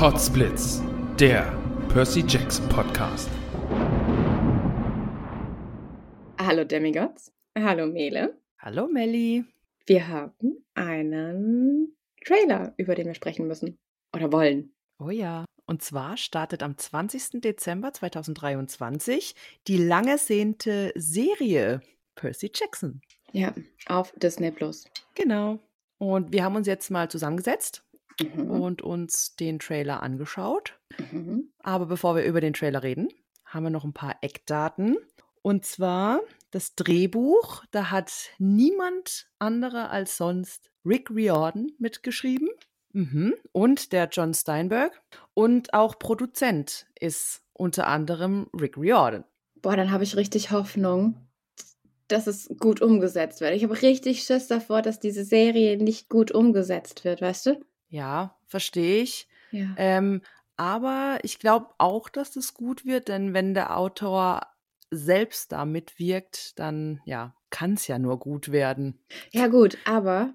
Potsblitz, der Percy Jackson Podcast. Hallo Demigods. Hallo Mele. Hallo Melli. Wir haben einen Trailer, über den wir sprechen müssen. Oder wollen. Oh ja. Und zwar startet am 20. Dezember 2023 die lang ersehnte Serie Percy Jackson. Ja, auf Disney Plus. Genau. Und wir haben uns jetzt mal zusammengesetzt Mhm. und uns den Trailer angeschaut. Mhm. Aber bevor wir über den Trailer reden, haben wir noch ein paar Eckdaten. Und zwar das Drehbuch, da hat niemand anderer als sonst Rick Riordan mitgeschrieben. Mhm. Und der John Steinberg. Und auch Produzent ist unter anderem Rick Riordan. Boah, dann habe ich richtig Hoffnung, dass es gut umgesetzt wird. Ich habe richtig Schiss davor, dass diese Serie nicht gut umgesetzt wird, weißt du? Ja, verstehe ich. Ja. Ähm, aber ich glaube auch, dass das gut wird, denn wenn der Autor selbst da mitwirkt, dann ja, kann es ja nur gut werden. Ja, gut, aber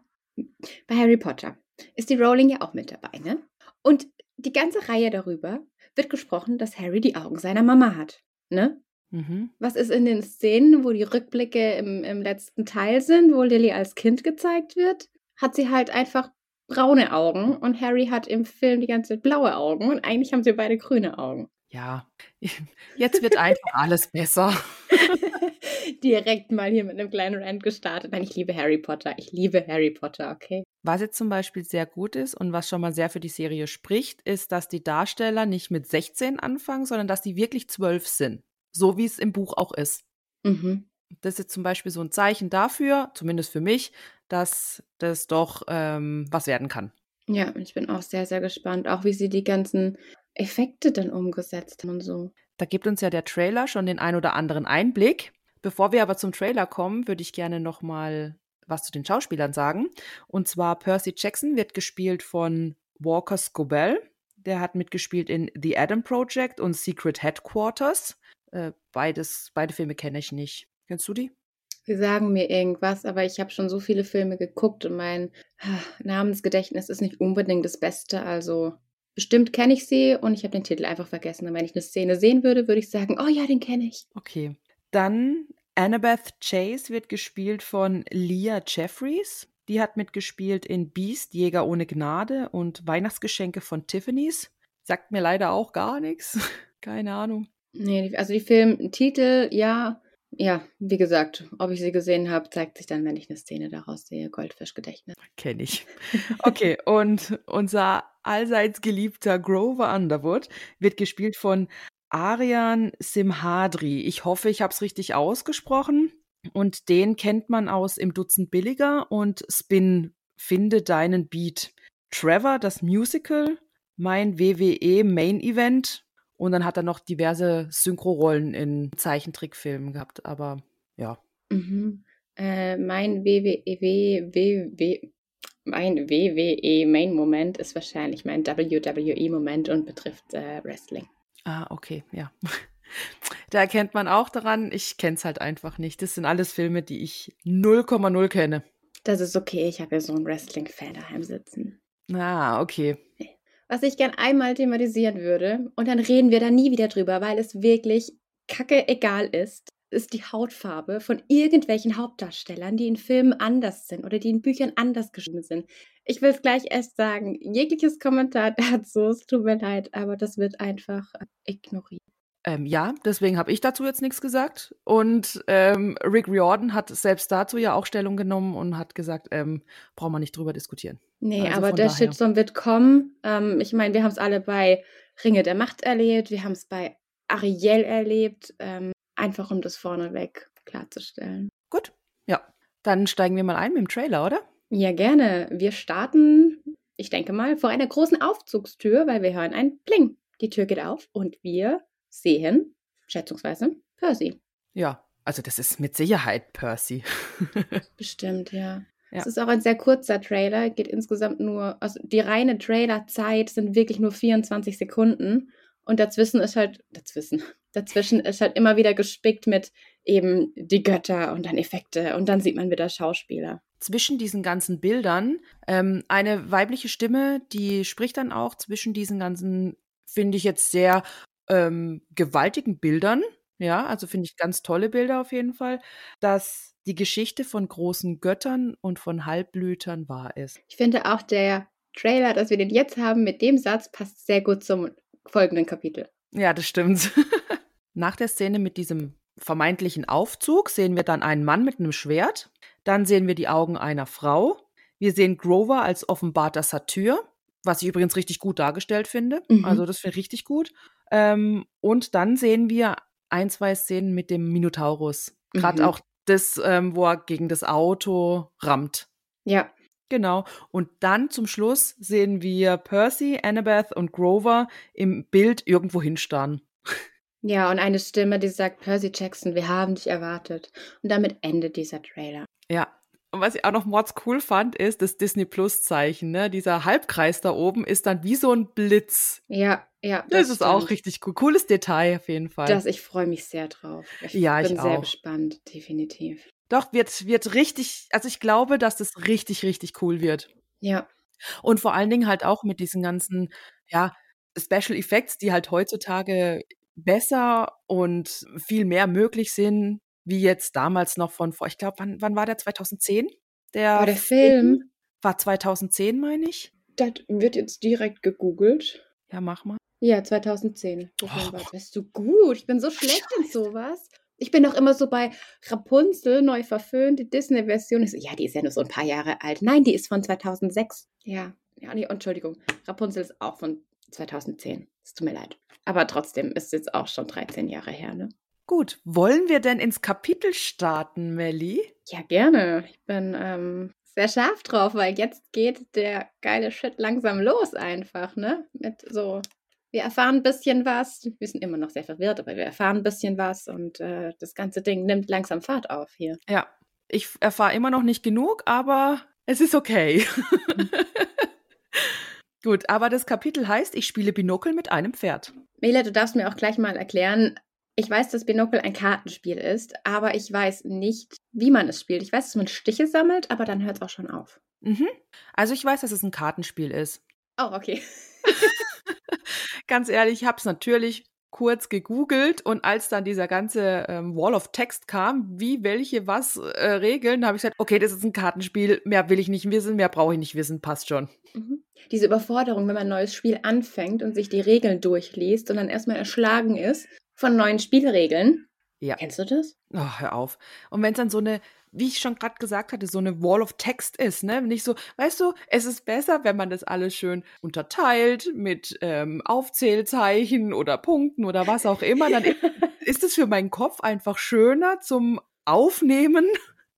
bei Harry Potter ist die Rowling ja auch mit dabei, ne? Und die ganze Reihe darüber wird gesprochen, dass Harry die Augen seiner Mama hat, ne? Mhm. Was ist in den Szenen, wo die Rückblicke im, im letzten Teil sind, wo Lily als Kind gezeigt wird, hat sie halt einfach braune Augen und Harry hat im Film die ganze Zeit blaue Augen und eigentlich haben sie beide grüne Augen. Ja, jetzt wird einfach alles besser. Direkt mal hier mit einem kleinen Rant gestartet. Nein, ich liebe Harry Potter. Ich liebe Harry Potter, okay? Was jetzt zum Beispiel sehr gut ist und was schon mal sehr für die Serie spricht, ist, dass die Darsteller nicht mit 16 anfangen, sondern dass die wirklich 12 sind. So wie es im Buch auch ist. Mhm. Das ist jetzt zum Beispiel so ein Zeichen dafür, zumindest für mich, dass das doch ähm, was werden kann. Ja, ich bin auch sehr, sehr gespannt, auch wie sie die ganzen Effekte dann umgesetzt haben und so. Da gibt uns ja der Trailer schon den ein oder anderen Einblick. Bevor wir aber zum Trailer kommen, würde ich gerne noch mal was zu den Schauspielern sagen. Und zwar Percy Jackson wird gespielt von Walker Scobell. Der hat mitgespielt in The Adam Project und Secret Headquarters. Äh, beides, beide Filme kenne ich nicht. Kennst du die? Sie sagen mir irgendwas, aber ich habe schon so viele Filme geguckt und mein Namensgedächtnis ist nicht unbedingt das Beste. Also bestimmt kenne ich sie und ich habe den Titel einfach vergessen. Und wenn ich eine Szene sehen würde, würde ich sagen, oh ja, den kenne ich. Okay. Dann Annabeth Chase wird gespielt von Leah Jeffries. Die hat mitgespielt in Beast, Jäger ohne Gnade und Weihnachtsgeschenke von Tiffany's. Sagt mir leider auch gar nichts. Keine Ahnung. Nee, also die Filmtitel, ja, ja, wie gesagt, ob ich sie gesehen habe, zeigt sich dann, wenn ich eine Szene daraus sehe. Goldfischgedächtnis. Kenne ich. Okay, und unser allseits geliebter Grover Underwood wird gespielt von Arian Simhadri. Ich hoffe, ich habe es richtig ausgesprochen. Und den kennt man aus Im Dutzend Billiger und Spin Finde deinen Beat. Trevor, das Musical, mein WWE Main Event Und dann hat er noch diverse Synchro-Rollen in Zeichentrickfilmen gehabt. Aber ja. Mhm. Äh, mein WWE, WW, mein WWE Main Moment ist wahrscheinlich mein WWE Moment und betrifft äh, Wrestling. Ah, okay, ja. Da erkennt man auch daran, ich kenne es halt einfach nicht. Das sind alles Filme, die ich 0,0 kenne. Das ist okay, ich habe ja so einen Wrestling-Fan daheim sitzen. Ah, okay. Was ich gern einmal thematisieren würde, und dann reden wir da nie wieder drüber, weil es wirklich kacke egal ist, ist die Hautfarbe von irgendwelchen Hauptdarstellern, die in Filmen anders sind oder die in Büchern anders geschrieben sind. Ich will es gleich erst sagen, jegliches Kommentar dazu, es tut mir leid, aber das wird einfach ignoriert. Ähm, ja, deswegen habe ich dazu jetzt nichts gesagt. Und ähm, Rick Riordan hat selbst dazu ja auch Stellung genommen und hat gesagt, ähm, brauchen wir nicht drüber diskutieren. Nee, also aber der daher. Shitstorm wird kommen. Ähm, ich meine, wir haben es alle bei Ringe der Macht erlebt, wir haben es bei Ariel erlebt, ähm, einfach um das vorneweg klarzustellen. Gut, ja. Dann steigen wir mal ein mit dem Trailer, oder? Ja, gerne. Wir starten, ich denke mal, vor einer großen Aufzugstür, weil wir hören ein Pling. Die Tür geht auf und wir sehen, schätzungsweise, Percy. Ja, also das ist mit Sicherheit Percy. Bestimmt, ja. Es ja. ist auch ein sehr kurzer Trailer, geht insgesamt nur, also die reine Trailerzeit sind wirklich nur 24 Sekunden und dazwischen ist halt, dazwischen, dazwischen ist halt immer wieder gespickt mit eben die Götter und dann Effekte und dann sieht man wieder Schauspieler. Zwischen diesen ganzen Bildern ähm, eine weibliche Stimme, die spricht dann auch zwischen diesen ganzen, finde ich jetzt sehr ähm, gewaltigen Bildern. Ja, also finde ich ganz tolle Bilder auf jeden Fall, dass die Geschichte von großen Göttern und von Halbblütern wahr ist. Ich finde auch der Trailer, dass wir den jetzt haben, mit dem Satz passt sehr gut zum folgenden Kapitel. Ja, das stimmt. Nach der Szene mit diesem vermeintlichen Aufzug sehen wir dann einen Mann mit einem Schwert. Dann sehen wir die Augen einer Frau. Wir sehen Grover als offenbarter Satyr, was ich übrigens richtig gut dargestellt finde. Mhm. Also das finde ich richtig gut. Ähm, und dann sehen wir ein, zwei Szenen mit dem Minotaurus. Gerade mhm. auch das, ähm, wo er gegen das Auto rammt. Ja. Genau. Und dann zum Schluss sehen wir Percy, Annabeth und Grover im Bild irgendwo hinstarren. Ja, und eine Stimme, die sagt, Percy Jackson, wir haben dich erwartet. Und damit endet dieser Trailer. Ja, und was ich auch noch mords cool fand, ist das Disney Plus Zeichen, ne? Dieser Halbkreis da oben ist dann wie so ein Blitz. Ja, ja. Das, das ist stimmt. auch richtig cool. Cooles Detail auf jeden Fall. Das, ich freue mich sehr drauf. Ich ja, bin ich sehr gespannt, definitiv. Doch, wird, wird richtig, also ich glaube, dass das richtig, richtig cool wird. Ja. Und vor allen Dingen halt auch mit diesen ganzen, ja, Special Effects, die halt heutzutage besser und viel mehr möglich sind wie jetzt damals noch von vor, ich glaube, wann, wann war der? 2010? Der, war der Film? War 2010, meine ich. Das wird jetzt direkt gegoogelt. Ja, mach mal. Ja, 2010. Oh. Bist du gut? Ich bin so schlecht in sowas. Ich bin doch immer so bei Rapunzel, neu verföhnt, die Disney-Version. So, ja, die ist ja nur so ein paar Jahre alt. Nein, die ist von 2006. Ja, ja, nee, Entschuldigung. Rapunzel ist auch von 2010. Es tut mir leid. Aber trotzdem ist es jetzt auch schon 13 Jahre her, ne? Gut, wollen wir denn ins Kapitel starten, Melli? Ja, gerne. Ich bin ähm, sehr scharf drauf, weil jetzt geht der geile Shit langsam los einfach, ne? Mit so, wir erfahren ein bisschen was. Wir sind immer noch sehr verwirrt, aber wir erfahren ein bisschen was und äh, das ganze Ding nimmt langsam Fahrt auf hier. Ja, ich erfahre immer noch nicht genug, aber es ist okay. Mhm. Gut, aber das Kapitel heißt, ich spiele Binokel mit einem Pferd. Mela, du darfst mir auch gleich mal erklären, ich weiß, dass Binocle ein Kartenspiel ist, aber ich weiß nicht, wie man es spielt. Ich weiß, dass man Stiche sammelt, aber dann hört es auch schon auf. Mhm. Also ich weiß, dass es ein Kartenspiel ist. Oh, okay. Ganz ehrlich, ich habe es natürlich kurz gegoogelt und als dann dieser ganze ähm, Wall of Text kam, wie, welche, was äh, Regeln, habe ich gesagt, okay, das ist ein Kartenspiel, mehr will ich nicht wissen, mehr brauche ich nicht wissen, passt schon. Mhm. Diese Überforderung, wenn man ein neues Spiel anfängt und sich die Regeln durchliest und dann erstmal erschlagen ist von neuen Spielregeln. Ja. Kennst du das? Oh, hör auf. Und wenn es dann so eine, wie ich schon gerade gesagt hatte, so eine Wall of Text ist, ne? Nicht so, weißt du, es ist besser, wenn man das alles schön unterteilt mit ähm, Aufzählzeichen oder Punkten oder was auch immer. Dann ist es für meinen Kopf einfach schöner zum Aufnehmen,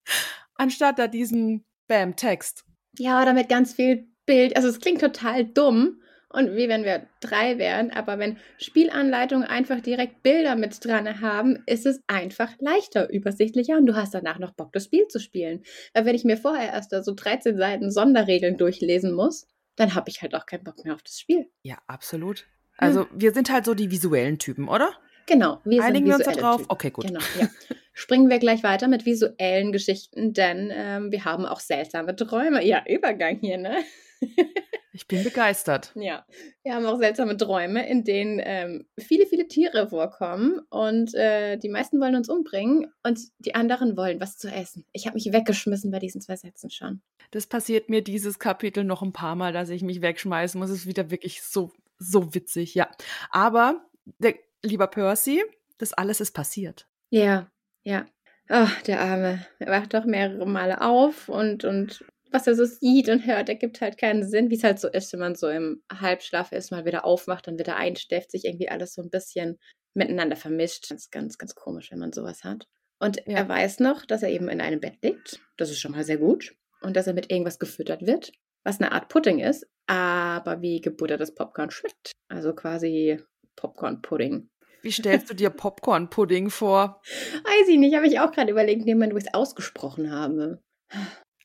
anstatt da diesen Bam-Text. Ja, damit ganz viel Bild. Also es klingt total dumm, und wie wenn wir drei wären. Aber wenn Spielanleitungen einfach direkt Bilder mit dran haben, ist es einfach leichter, übersichtlicher und du hast danach noch Bock, das Spiel zu spielen. Weil wenn ich mir vorher erst da so 13 Seiten Sonderregeln durchlesen muss, dann habe ich halt auch keinen Bock mehr auf das Spiel. Ja, absolut. Also hm. wir sind halt so die visuellen Typen, oder? Genau. Wir Einigen wir uns da drauf? Typen. Okay, gut. Genau, ja. Springen wir gleich weiter mit visuellen Geschichten, denn ähm, wir haben auch seltsame Träume. Ja, Übergang hier, ne? ich bin begeistert. Ja, wir haben auch seltsame Träume, in denen ähm, viele, viele Tiere vorkommen und äh, die meisten wollen uns umbringen und die anderen wollen was zu essen. Ich habe mich weggeschmissen bei diesen zwei Sätzen schon. Das passiert mir dieses Kapitel noch ein paar Mal, dass ich mich wegschmeißen muss. Es ist wieder wirklich so, so witzig, ja. Aber, der, lieber Percy, das alles ist passiert. Ja, ja. Oh, der Arme. Er wacht doch mehrere Male auf und, und was er so sieht und hört, ergibt halt keinen Sinn, wie es halt so ist, wenn man so im Halbschlaf ist, mal wieder aufmacht, dann wieder einstäfft, sich irgendwie alles so ein bisschen miteinander vermischt. Das ist ganz, ganz komisch, wenn man sowas hat. Und ja. er weiß noch, dass er eben in einem Bett liegt. Das ist schon mal sehr gut. Und dass er mit irgendwas gefüttert wird, was eine Art Pudding ist, aber wie gebuttertes Popcorn schmeckt. Also quasi Popcorn-Pudding. Wie stellst du dir Popcorn-Pudding vor? Weiß ich nicht, habe ich auch gerade überlegt, indem ich es ausgesprochen habe.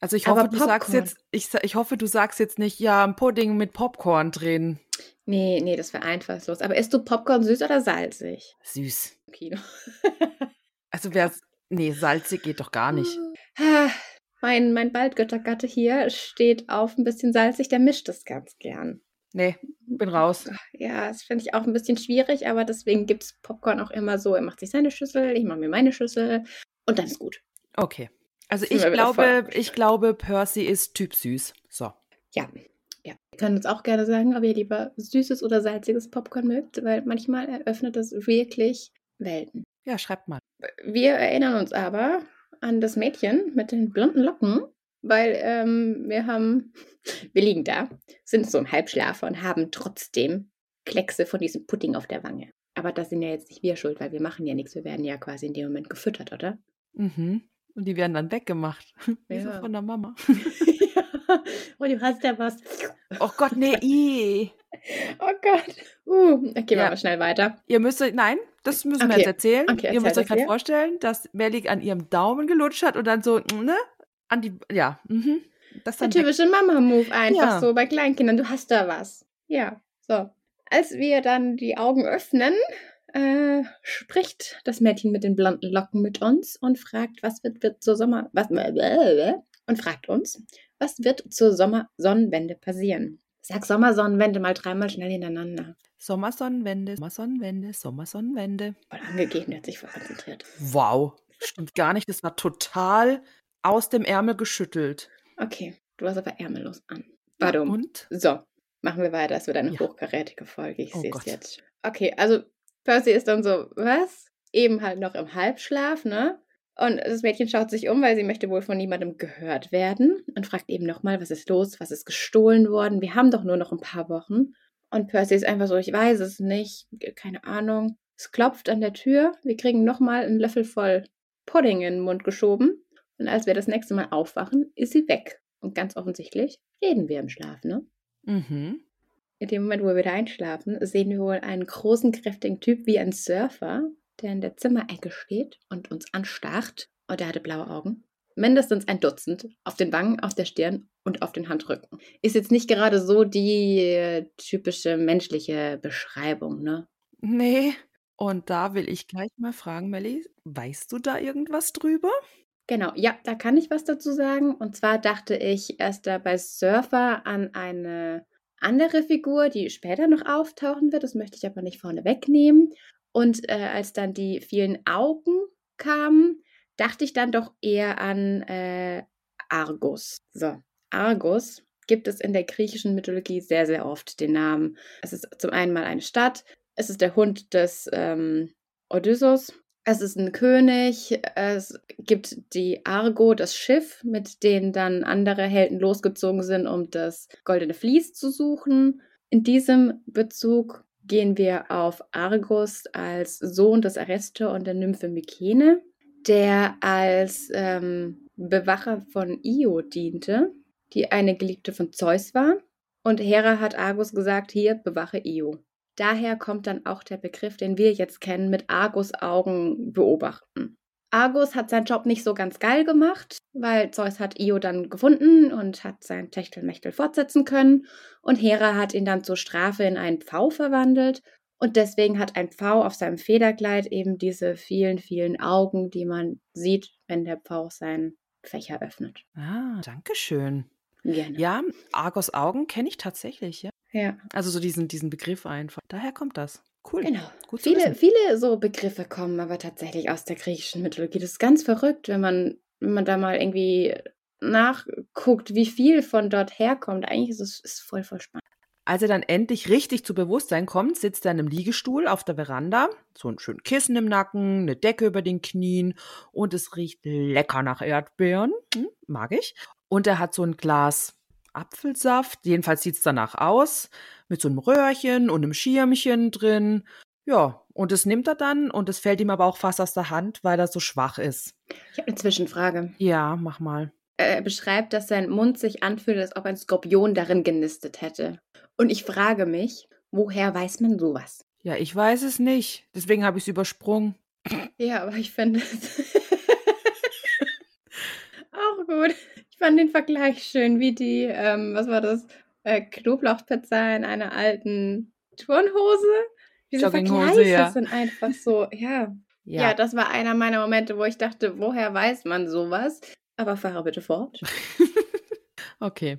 Also ich hoffe, du sagst jetzt, ich, ich hoffe, du sagst jetzt nicht, ja, ein Pudding mit Popcorn drehen. Nee, nee, das wäre einfallslos. Aber isst du Popcorn süß oder salzig? Süß. Kino. also wer nee, salzig geht doch gar nicht. Mein, mein Baldgöttergatte hier steht auf ein bisschen salzig, der mischt es ganz gern. Nee, bin raus. Ja, das finde ich auch ein bisschen schwierig, aber deswegen gibt es Popcorn auch immer so. Er macht sich seine Schüssel, ich mache mir meine Schüssel und dann ist gut. Okay. Also ich glaube, ich glaube, Percy ist Typ süß. So. Ja. Ja. Ihr könnt uns auch gerne sagen, ob ihr lieber süßes oder salziges Popcorn mögt, weil manchmal eröffnet es wirklich Welten. Ja, schreibt mal. Wir erinnern uns aber an das Mädchen mit den blonden Locken, weil ähm, wir haben, wir liegen da, sind so im Halbschlafer und haben trotzdem Kleckse von diesem Pudding auf der Wange. Aber das sind ja jetzt nicht wir schuld, weil wir machen ja nichts. Wir werden ja quasi in dem Moment gefüttert, oder? Mhm. Und die werden dann weggemacht. Wie ja. so von der Mama. ja. Und du hast ja was. Oh Gott, nee, i. Oh Gott. Uh, okay, ja. machen wir schnell weiter. Ihr müsst euch, nein, das müssen okay. wir jetzt erzählen. Okay, Ihr müsst euch gerade vorstellen, dass Melly an ihrem Daumen gelutscht hat und dann so, ne, an die, ja, mhm. Das Der typische Mama-Move einfach ja. so bei Kleinkindern. Du hast da was. Ja, so. Als wir dann die Augen öffnen, äh, spricht das Mädchen mit den blonden Locken mit uns und fragt, was wird, wird zur Sommer, was, und fragt uns, was wird zur Sommersonnenwende passieren? Sag Sommersonnenwende mal dreimal schnell hintereinander. Sommersonnenwende, Sommersonnenwende, Sommersonnenwende. Voll angegeben, hat sich voll konzentriert. Wow, stimmt gar nicht. Das war total aus dem Ärmel geschüttelt. Okay, du hast aber ärmellos an. Warum? Und? So, machen wir weiter. Es wird eine ja. hochkarätige Folge. Ich oh sehe es jetzt. Okay, also Percy ist dann so, was? Eben halt noch im Halbschlaf, ne? Und das Mädchen schaut sich um, weil sie möchte wohl von niemandem gehört werden und fragt eben nochmal, was ist los, was ist gestohlen worden? Wir haben doch nur noch ein paar Wochen. Und Percy ist einfach so, ich weiß es nicht, keine Ahnung. Es klopft an der Tür, wir kriegen nochmal einen Löffel voll Pudding in den Mund geschoben. Und als wir das nächste Mal aufwachen, ist sie weg. Und ganz offensichtlich reden wir im Schlaf, ne? Mhm. In dem Moment, wo wir wieder einschlafen, sehen wir wohl einen großen, kräftigen Typ wie ein Surfer, der in der Zimmerecke steht und uns anstarrt. Und er hatte blaue Augen. Mindestens ein Dutzend. Auf den Wangen, auf der Stirn und auf den Handrücken. Ist jetzt nicht gerade so die äh, typische menschliche Beschreibung, ne? Nee. Und da will ich gleich mal fragen, Melly, weißt du da irgendwas drüber? Genau, ja, da kann ich was dazu sagen. Und zwar dachte ich erst da bei Surfer an eine andere Figur, die später noch auftauchen wird. Das möchte ich aber nicht vorne wegnehmen. Und äh, als dann die vielen Augen kamen, dachte ich dann doch eher an äh, Argus. So, Argus gibt es in der griechischen Mythologie sehr, sehr oft den Namen. Es ist zum einen mal eine Stadt, es ist der Hund des ähm, Odysseus, es ist ein König, es gibt die Argo, das Schiff, mit dem dann andere Helden losgezogen sind, um das goldene Vlies zu suchen. In diesem Bezug gehen wir auf Argus als Sohn des Areste und der Nymphe Mykene, der als ähm, Bewacher von Io diente, die eine Geliebte von Zeus war. Und Hera hat Argus gesagt, hier, bewache Io. Daher kommt dann auch der Begriff, den wir jetzt kennen, mit Argus Augen beobachten. Argus hat seinen Job nicht so ganz geil gemacht, weil Zeus hat Io dann gefunden und hat sein Techtelmechtel fortsetzen können. Und Hera hat ihn dann zur Strafe in einen Pfau verwandelt. Und deswegen hat ein Pfau auf seinem Federkleid eben diese vielen, vielen Augen, die man sieht, wenn der Pfau seinen Fächer öffnet. Ah, danke schön. Gerne. Ja, Argos Augen kenne ich tatsächlich, ja. Ja. Also so diesen, diesen Begriff einfach. Daher kommt das. Cool. Genau. Gut Viele, viele so Begriffe kommen aber tatsächlich aus der griechischen Mythologie. Das ist ganz verrückt, wenn man, wenn man da mal irgendwie nachguckt, wie viel von dort herkommt. Eigentlich ist es ist voll, voll spannend. Als er dann endlich richtig zu Bewusstsein kommt, sitzt er in einem Liegestuhl auf der Veranda, so ein schön Kissen im Nacken, eine Decke über den Knien und es riecht lecker nach Erdbeeren, hm, mag ich. Und er hat so ein Glas Apfelsaft, jedenfalls sieht es danach aus, mit so einem Röhrchen und einem Schirmchen drin. Ja, und das nimmt er dann und es fällt ihm aber auch fast aus der Hand, weil er so schwach ist. Ich habe eine Zwischenfrage. Ja, mach mal. Er beschreibt, dass sein Mund sich anfühlt, als ob ein Skorpion darin genistet hätte. Und ich frage mich, woher weiß man sowas? Ja, ich weiß es nicht. Deswegen habe ich es übersprungen. Ja, aber ich finde es auch gut. Ich fand den Vergleich schön, wie die, ähm, was war das, äh, Knoblauchpizza in einer alten Turnhose. Diese Vergleiche ja. sind einfach so, ja. ja. das war einer meiner Momente, wo ich dachte, woher weiß man sowas? Aber fahre bitte fort. Okay.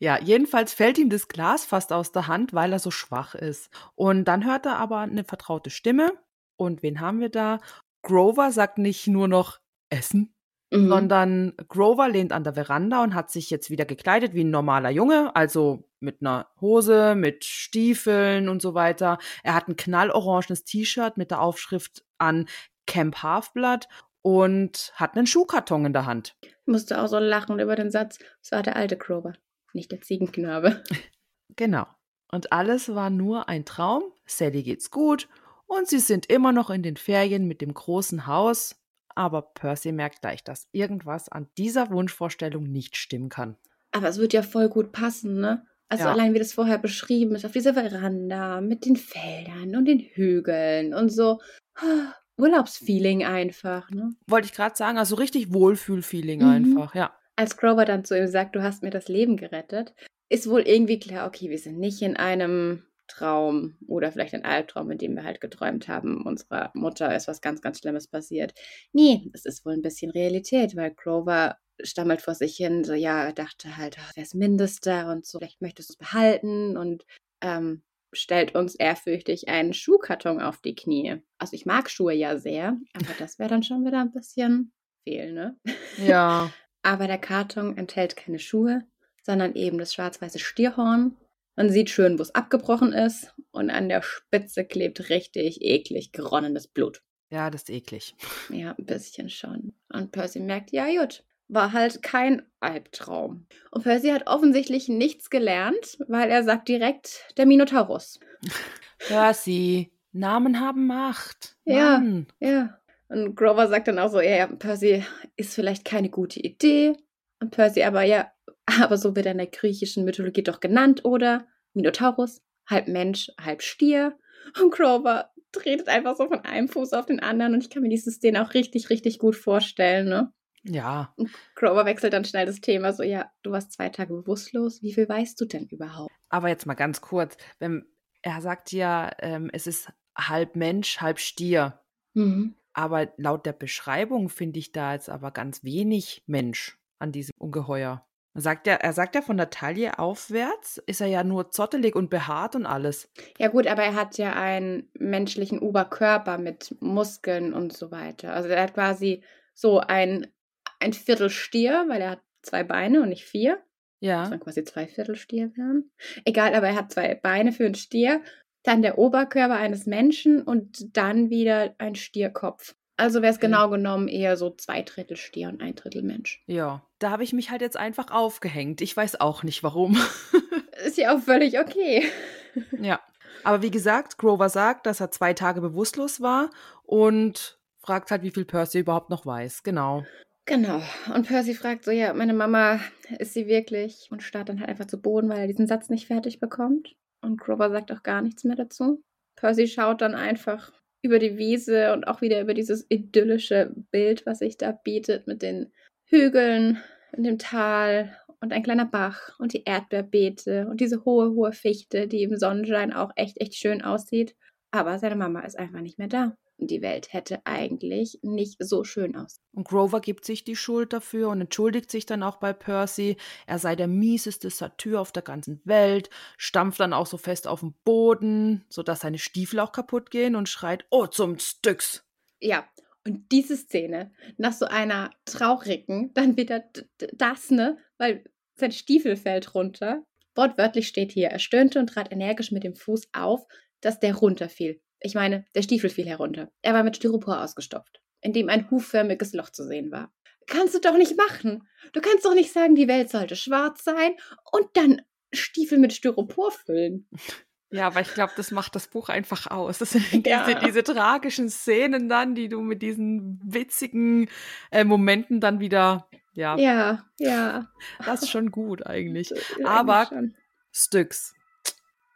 Ja, jedenfalls fällt ihm das Glas fast aus der Hand, weil er so schwach ist. Und dann hört er aber eine vertraute Stimme. Und wen haben wir da? Grover sagt nicht nur noch Essen, Mhm. sondern Grover lehnt an der Veranda und hat sich jetzt wieder gekleidet wie ein normaler Junge, also mit einer Hose, mit Stiefeln und so weiter. Er hat ein knallorangenes T-Shirt mit der Aufschrift an Camp Halfblood und hat einen Schuhkarton in der Hand. Ich musste auch so lachen über den Satz, es war der alte Grover, nicht der Ziegenknabe. Genau. Und alles war nur ein Traum. Sally geht's gut und sie sind immer noch in den Ferien mit dem großen Haus. Aber Percy merkt gleich, dass irgendwas an dieser Wunschvorstellung nicht stimmen kann. Aber es wird ja voll gut passen, ne? Also Ja. allein wie das vorher beschrieben ist, auf dieser Veranda mit den Feldern und den Hügeln und so Urlaubsfeeling einfach, ne? Wollte ich gerade sagen, also richtig Wohlfühlfeeling Mhm. einfach, ja. Als Grover dann zu ihm sagt, du hast mir das Leben gerettet, ist wohl irgendwie klar, okay, wir sind nicht in einem Traum oder vielleicht ein Albtraum, in dem wir halt geträumt haben, unserer Mutter ist was ganz, ganz Schlimmes passiert. Nee, es ist wohl ein bisschen Realität, weil Grover stammelt vor sich hin, so ja, er dachte halt, ach, das Mindeste und so, vielleicht möchtest du es behalten und ähm, stellt uns ehrfürchtig einen Schuhkarton auf die Knie. Also ich mag Schuhe ja sehr, aber das wäre dann schon wieder ein bisschen fehl, ne? Ja. Aber der Karton enthält keine Schuhe, sondern eben das schwarz-weiße Stierhorn. Man sieht schön, wo es abgebrochen ist und an der Spitze klebt richtig eklig geronnenes Blut. Ja, das ist eklig. Ja, ein bisschen schon. Und Percy merkt, ja gut, war halt kein Albtraum. Und Percy hat offensichtlich nichts gelernt, weil er sagt direkt der Minotaurus. Percy, Namen haben Macht. Ja. Mann. Ja. Und Grover sagt dann auch so, ja, ja, Percy ist vielleicht keine gute Idee. Und Percy aber, ja, aber so wird er in der griechischen Mythologie doch genannt, oder? Minotaurus, halb Mensch, halb Stier. Und Grover tretet einfach so von einem Fuß auf den anderen und ich kann mir diese Szene auch richtig, richtig gut vorstellen, ne? Ja. Grover wechselt dann schnell das Thema, so, ja, du warst zwei Tage bewusstlos, wie viel weißt du denn überhaupt? Aber jetzt mal ganz kurz. Wenn, er sagt ja, ähm, es ist halb Mensch, halb Stier. Mhm. Aber laut der Beschreibung finde ich da jetzt aber ganz wenig Mensch an diesem Ungeheuer. Er sagt ja, er sagt ja von der Taille aufwärts, ist er ja nur zottelig und behaart und alles. Ja gut, aber er hat ja einen menschlichen Oberkörper mit Muskeln und so weiter. Also er hat quasi so ein, ein Viertel Stier, weil er hat zwei Beine und nicht vier. Das Ja. dann quasi zwei Viertel Stier wären. Egal, aber er hat zwei Beine für einen Stier, dann der Oberkörper eines Menschen und dann wieder ein Stierkopf. Also wäre es Okay. genau genommen eher so zwei Drittel Stier und ein Drittel Mensch. Ja. Da habe ich mich halt jetzt einfach aufgehängt. Ich weiß auch nicht warum. Ist ja auch völlig okay. ja. Aber wie gesagt, Grover sagt, dass er zwei Tage bewusstlos war und fragt halt, wie viel Percy überhaupt noch weiß. Genau. Genau. Und Percy fragt so, ja, meine Mama, ist sie wirklich? Und starrt dann halt einfach zu Boden, weil er diesen Satz nicht fertig bekommt. Und Grover sagt auch gar nichts mehr dazu. Percy schaut dann einfach über die Wiese und auch wieder über dieses idyllische Bild, was sich da bietet mit den Hügeln in dem Tal und ein kleiner Bach und die Erdbeerbeete und diese hohe, hohe Fichte, die im Sonnenschein auch echt, echt schön aussieht. Aber seine Mama ist einfach nicht mehr da die Welt hätte eigentlich nicht so schön aus. Und Grover gibt sich die Schuld dafür und entschuldigt sich dann auch bei Percy. Er sei der mieseste Satyr auf der ganzen Welt, stampft dann auch so fest auf den Boden, sodass seine Stiefel auch kaputt gehen und schreit, oh, zum Styx. Ja, und diese Szene, nach so einer traurigen, dann wieder das, ne, weil sein Stiefel fällt runter. Wortwörtlich steht hier, er stöhnte und trat energisch mit dem Fuß auf, dass der runterfiel. Ich meine, der Stiefel fiel herunter. Er war mit Styropor ausgestopft, in dem ein hufförmiges Loch zu sehen war. Kannst du doch nicht machen. Du kannst doch nicht sagen, die Welt sollte schwarz sein und dann Stiefel mit Styropor füllen. Ja, aber ich glaube, das macht das Buch einfach aus. Das sind ja. diese, diese, tragischen Szenen dann, die du mit diesen witzigen äh, Momenten dann wieder, ja. Ja, ja. Das ist schon gut eigentlich. eigentlich aber schon. Styx.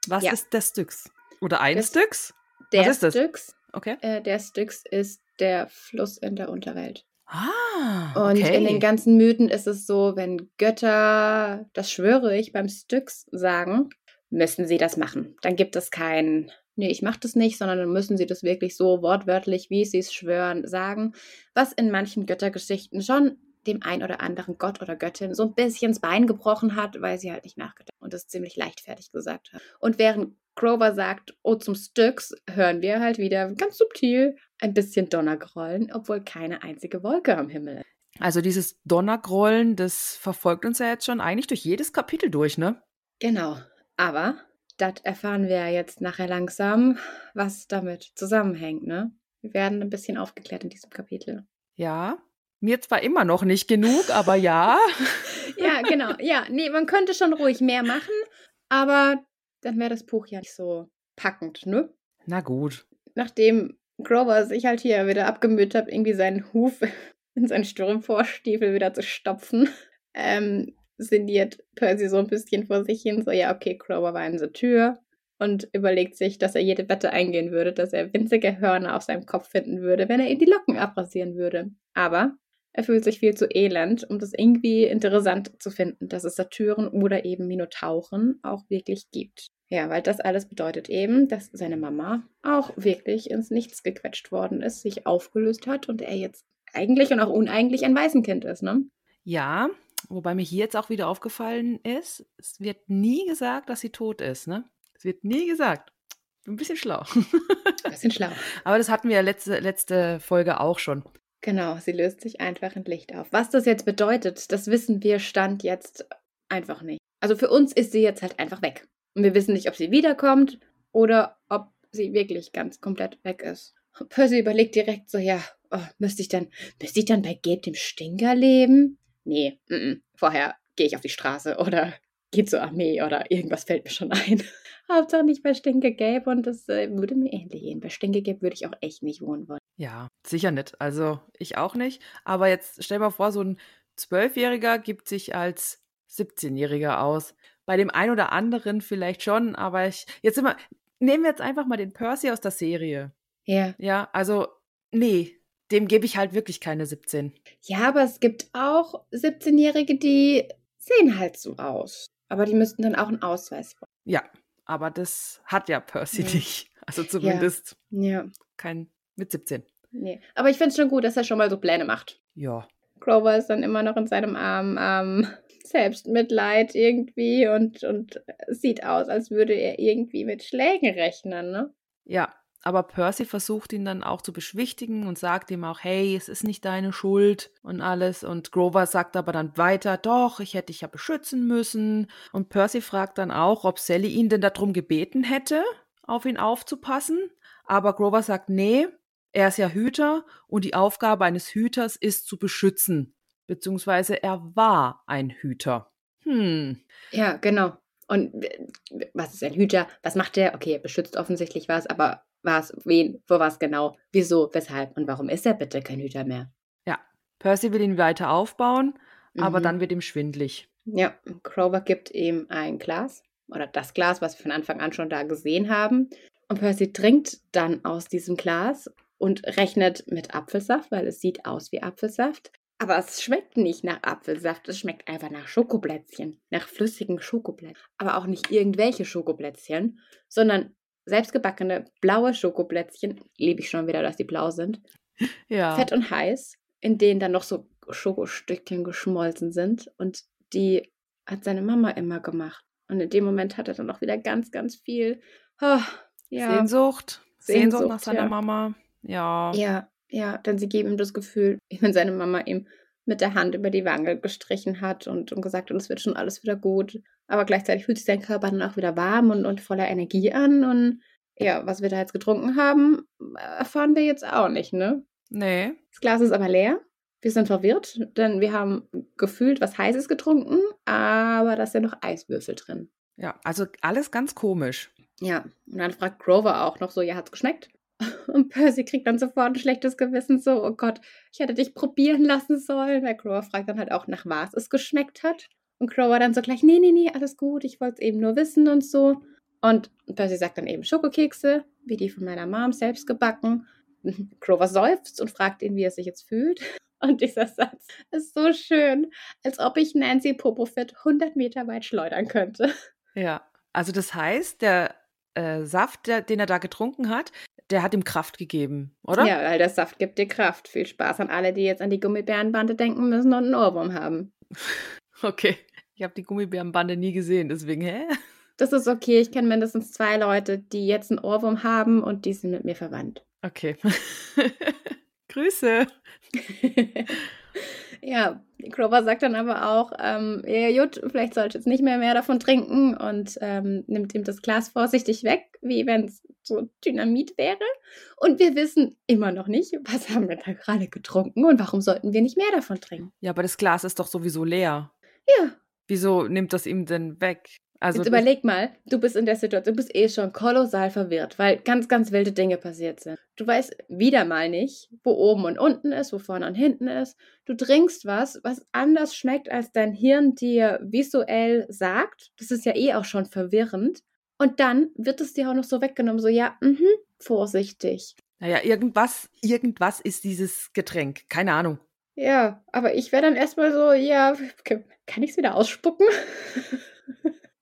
Was ja. ist der Styx? Oder ein das, Styx? Der Was ist das? Styx, okay. Äh, der Styx ist der Fluss in der Unterwelt. Ah, okay. Und in den ganzen Mythen ist es so, wenn Götter, das schwöre ich, beim Styx sagen, müssen sie das machen. Dann gibt es kein, nee, ich mache das nicht, sondern dann müssen sie das wirklich so wortwörtlich, wie sie es schwören, sagen. Was in manchen Göttergeschichten schon dem ein oder anderen Gott oder Göttin so ein bisschen das Bein gebrochen hat, weil sie halt nicht nachgedacht und das ziemlich leichtfertig gesagt hat. Und während Grover sagt, oh zum Styx, hören wir halt wieder ganz subtil ein bisschen Donnergrollen, obwohl keine einzige Wolke am Himmel ist. Also dieses Donnergrollen, das verfolgt uns ja jetzt schon eigentlich durch jedes Kapitel durch, ne? Genau. Aber das erfahren wir ja jetzt nachher langsam, was damit zusammenhängt, ne? Wir werden ein bisschen aufgeklärt in diesem Kapitel. Ja, mir zwar immer noch nicht genug, aber ja. ja, genau. Ja, nee, man könnte schon ruhig mehr machen, aber dann wäre das Buch ja nicht so packend, ne? Na gut. Nachdem Grover sich halt hier wieder abgemüht hat, irgendwie seinen Huf in seinen Sturmvorstiefel wieder zu stopfen, ähm, sinniert Percy so ein bisschen vor sich hin, so, ja, okay, Grover war in der Tür und überlegt sich, dass er jede Wette eingehen würde, dass er winzige Hörner auf seinem Kopf finden würde, wenn er ihm die Locken abrasieren würde. Aber er fühlt sich viel zu elend, um das irgendwie interessant zu finden, dass es Satyren oder eben Minotauren auch wirklich gibt. Ja, weil das alles bedeutet eben, dass seine Mama auch wirklich ins Nichts gequetscht worden ist, sich aufgelöst hat und er jetzt eigentlich und auch uneigentlich ein Waisenkind ist, ne? Ja, wobei mir hier jetzt auch wieder aufgefallen ist, es wird nie gesagt, dass sie tot ist, ne? Es wird nie gesagt. Ein bisschen schlau. Ein bisschen schlau. Aber das hatten wir ja letzte, letzte Folge auch schon. Genau, sie löst sich einfach in Licht auf. Was das jetzt bedeutet, das wissen wir Stand jetzt einfach nicht. Also für uns ist sie jetzt halt einfach weg. Und wir wissen nicht, ob sie wiederkommt oder ob sie wirklich ganz komplett weg ist. Percy überlegt direkt so, ja, oh, müsste ich dann, müsste ich dann bei Gabe dem Stinker leben? Nee, m -m. vorher gehe ich auf die Straße oder gehe zur Armee oder irgendwas fällt mir schon ein. Hauptsache nicht bei Stinke Gelb und das äh, würde mir ähnlich gehen. Bei Stinke Gelb würde ich auch echt nicht wohnen wollen. Ja, sicher nicht. Also ich auch nicht. Aber jetzt stell mal vor, so ein Zwölfjähriger gibt sich als 17-Jähriger aus. Bei dem einen oder anderen vielleicht schon, aber ich. Jetzt immer. Nehmen wir jetzt einfach mal den Percy aus der Serie. Ja. Ja, also, nee, dem gebe ich halt wirklich keine 17. Ja, aber es gibt auch 17-Jährige, die sehen halt so aus. Aber die müssten dann auch einen Ausweis brauchen. Ja, aber das hat ja Percy ja. nicht. Also zumindest ja. kein mit 17. Nee. Aber ich finde es schon gut, dass er schon mal so Pläne macht. Ja. Grover ist dann immer noch in seinem armen ähm, Selbstmitleid irgendwie und, und sieht aus, als würde er irgendwie mit Schlägen rechnen, ne? Ja, aber Percy versucht ihn dann auch zu beschwichtigen und sagt ihm auch, hey, es ist nicht deine Schuld und alles. Und Grover sagt aber dann weiter, doch, ich hätte dich ja beschützen müssen. Und Percy fragt dann auch, ob Sally ihn denn darum gebeten hätte, auf ihn aufzupassen. Aber Grover sagt, nee, er ist ja Hüter und die Aufgabe eines Hüters ist zu beschützen. Beziehungsweise er war ein Hüter. Hm. Ja, genau. Und was ist ein Hüter? Was macht er? Okay, er beschützt offensichtlich was, aber was, wen, vor was genau, wieso, weshalb und warum ist er bitte kein Hüter mehr? Ja, Percy will ihn weiter aufbauen, aber Mhm. dann wird ihm schwindlig. Ja, Grover gibt ihm ein Glas oder das Glas, was wir von Anfang an schon da gesehen haben. Und Percy trinkt dann aus diesem Glas und rechnet mit Apfelsaft, weil es sieht aus wie Apfelsaft. Aber es schmeckt nicht nach Apfelsaft, es schmeckt einfach nach Schokoplätzchen, nach flüssigen Schokoplätzchen. Aber auch nicht irgendwelche Schokoplätzchen, sondern selbstgebackene blaue Schokoplätzchen. Liebe ich schon wieder, dass die blau sind. Ja. Fett und heiß, in denen dann noch so Schokostückchen geschmolzen sind. Und die hat seine Mama immer gemacht. Und in dem Moment hat er dann auch wieder ganz, ganz viel ah, ja, Sehnsucht. Sehnsucht nach Sehnsucht, seiner ja. Mama. Ja. Ja, ja, denn sie geben ihm das Gefühl, wenn seine Mama ihm mit der Hand über die Wange gestrichen hat und, und gesagt hat, es wird schon alles wieder gut. Aber gleichzeitig fühlt sich sein Körper dann auch wieder warm und, und voller Energie an. Und ja, was wir da jetzt getrunken haben, erfahren wir jetzt auch nicht, ne? Nee. Das Glas ist aber leer. Wir sind verwirrt, denn wir haben gefühlt was Heißes getrunken, aber da ist ja noch Eiswürfel drin. Ja, also alles ganz komisch. Ja, und dann fragt Grover auch noch so, ja, hat's geschmeckt? Und Percy kriegt dann sofort ein schlechtes Gewissen, so, oh Gott, ich hätte dich probieren lassen sollen. Weil Grover fragt dann halt auch, nach was es geschmeckt hat. Und Grover dann so gleich, nee, nee, nee, alles gut, ich wollte es eben nur wissen und so. Und Percy sagt dann eben Schokokekse, wie die von meiner Mom selbst gebacken. Grover seufzt und fragt ihn, wie er sich jetzt fühlt. Und dieser Satz ist so schön, als ob ich Nancy Popofit 100 Meter weit schleudern könnte. Ja. Also das heißt, der äh, Saft, der, den er da getrunken hat, der hat ihm Kraft gegeben, oder? Ja, weil der Saft gibt dir Kraft. Viel Spaß an alle, die jetzt an die Gummibärenbande denken müssen und einen Ohrwurm haben. Okay. Ich habe die Gummibärenbande nie gesehen, deswegen, hä? Das ist okay. Ich kenne mindestens zwei Leute, die jetzt einen Ohrwurm haben und die sind mit mir verwandt. Okay. Grüße. ja, Grover sagt dann aber auch, ähm, ja gut, vielleicht sollte ich jetzt nicht mehr mehr davon trinken und ähm, nimmt ihm das Glas vorsichtig weg, wie wenn es so Dynamit wäre. Und wir wissen immer noch nicht, was haben wir da gerade getrunken und warum sollten wir nicht mehr davon trinken. Ja, aber das Glas ist doch sowieso leer. Ja, Wieso nimmt das ihm denn weg? Also Jetzt überleg mal, du bist in der Situation, du bist eh schon kolossal verwirrt, weil ganz, ganz wilde Dinge passiert sind. Du weißt wieder mal nicht, wo oben und unten ist, wo vorne und hinten ist. Du trinkst was, was anders schmeckt, als dein Hirn dir visuell sagt. Das ist ja eh auch schon verwirrend. Und dann wird es dir auch noch so weggenommen, so ja, mhm, vorsichtig. Naja, irgendwas, irgendwas ist dieses Getränk. Keine Ahnung. Ja, aber ich wäre dann erstmal so, ja, kann ich es wieder ausspucken?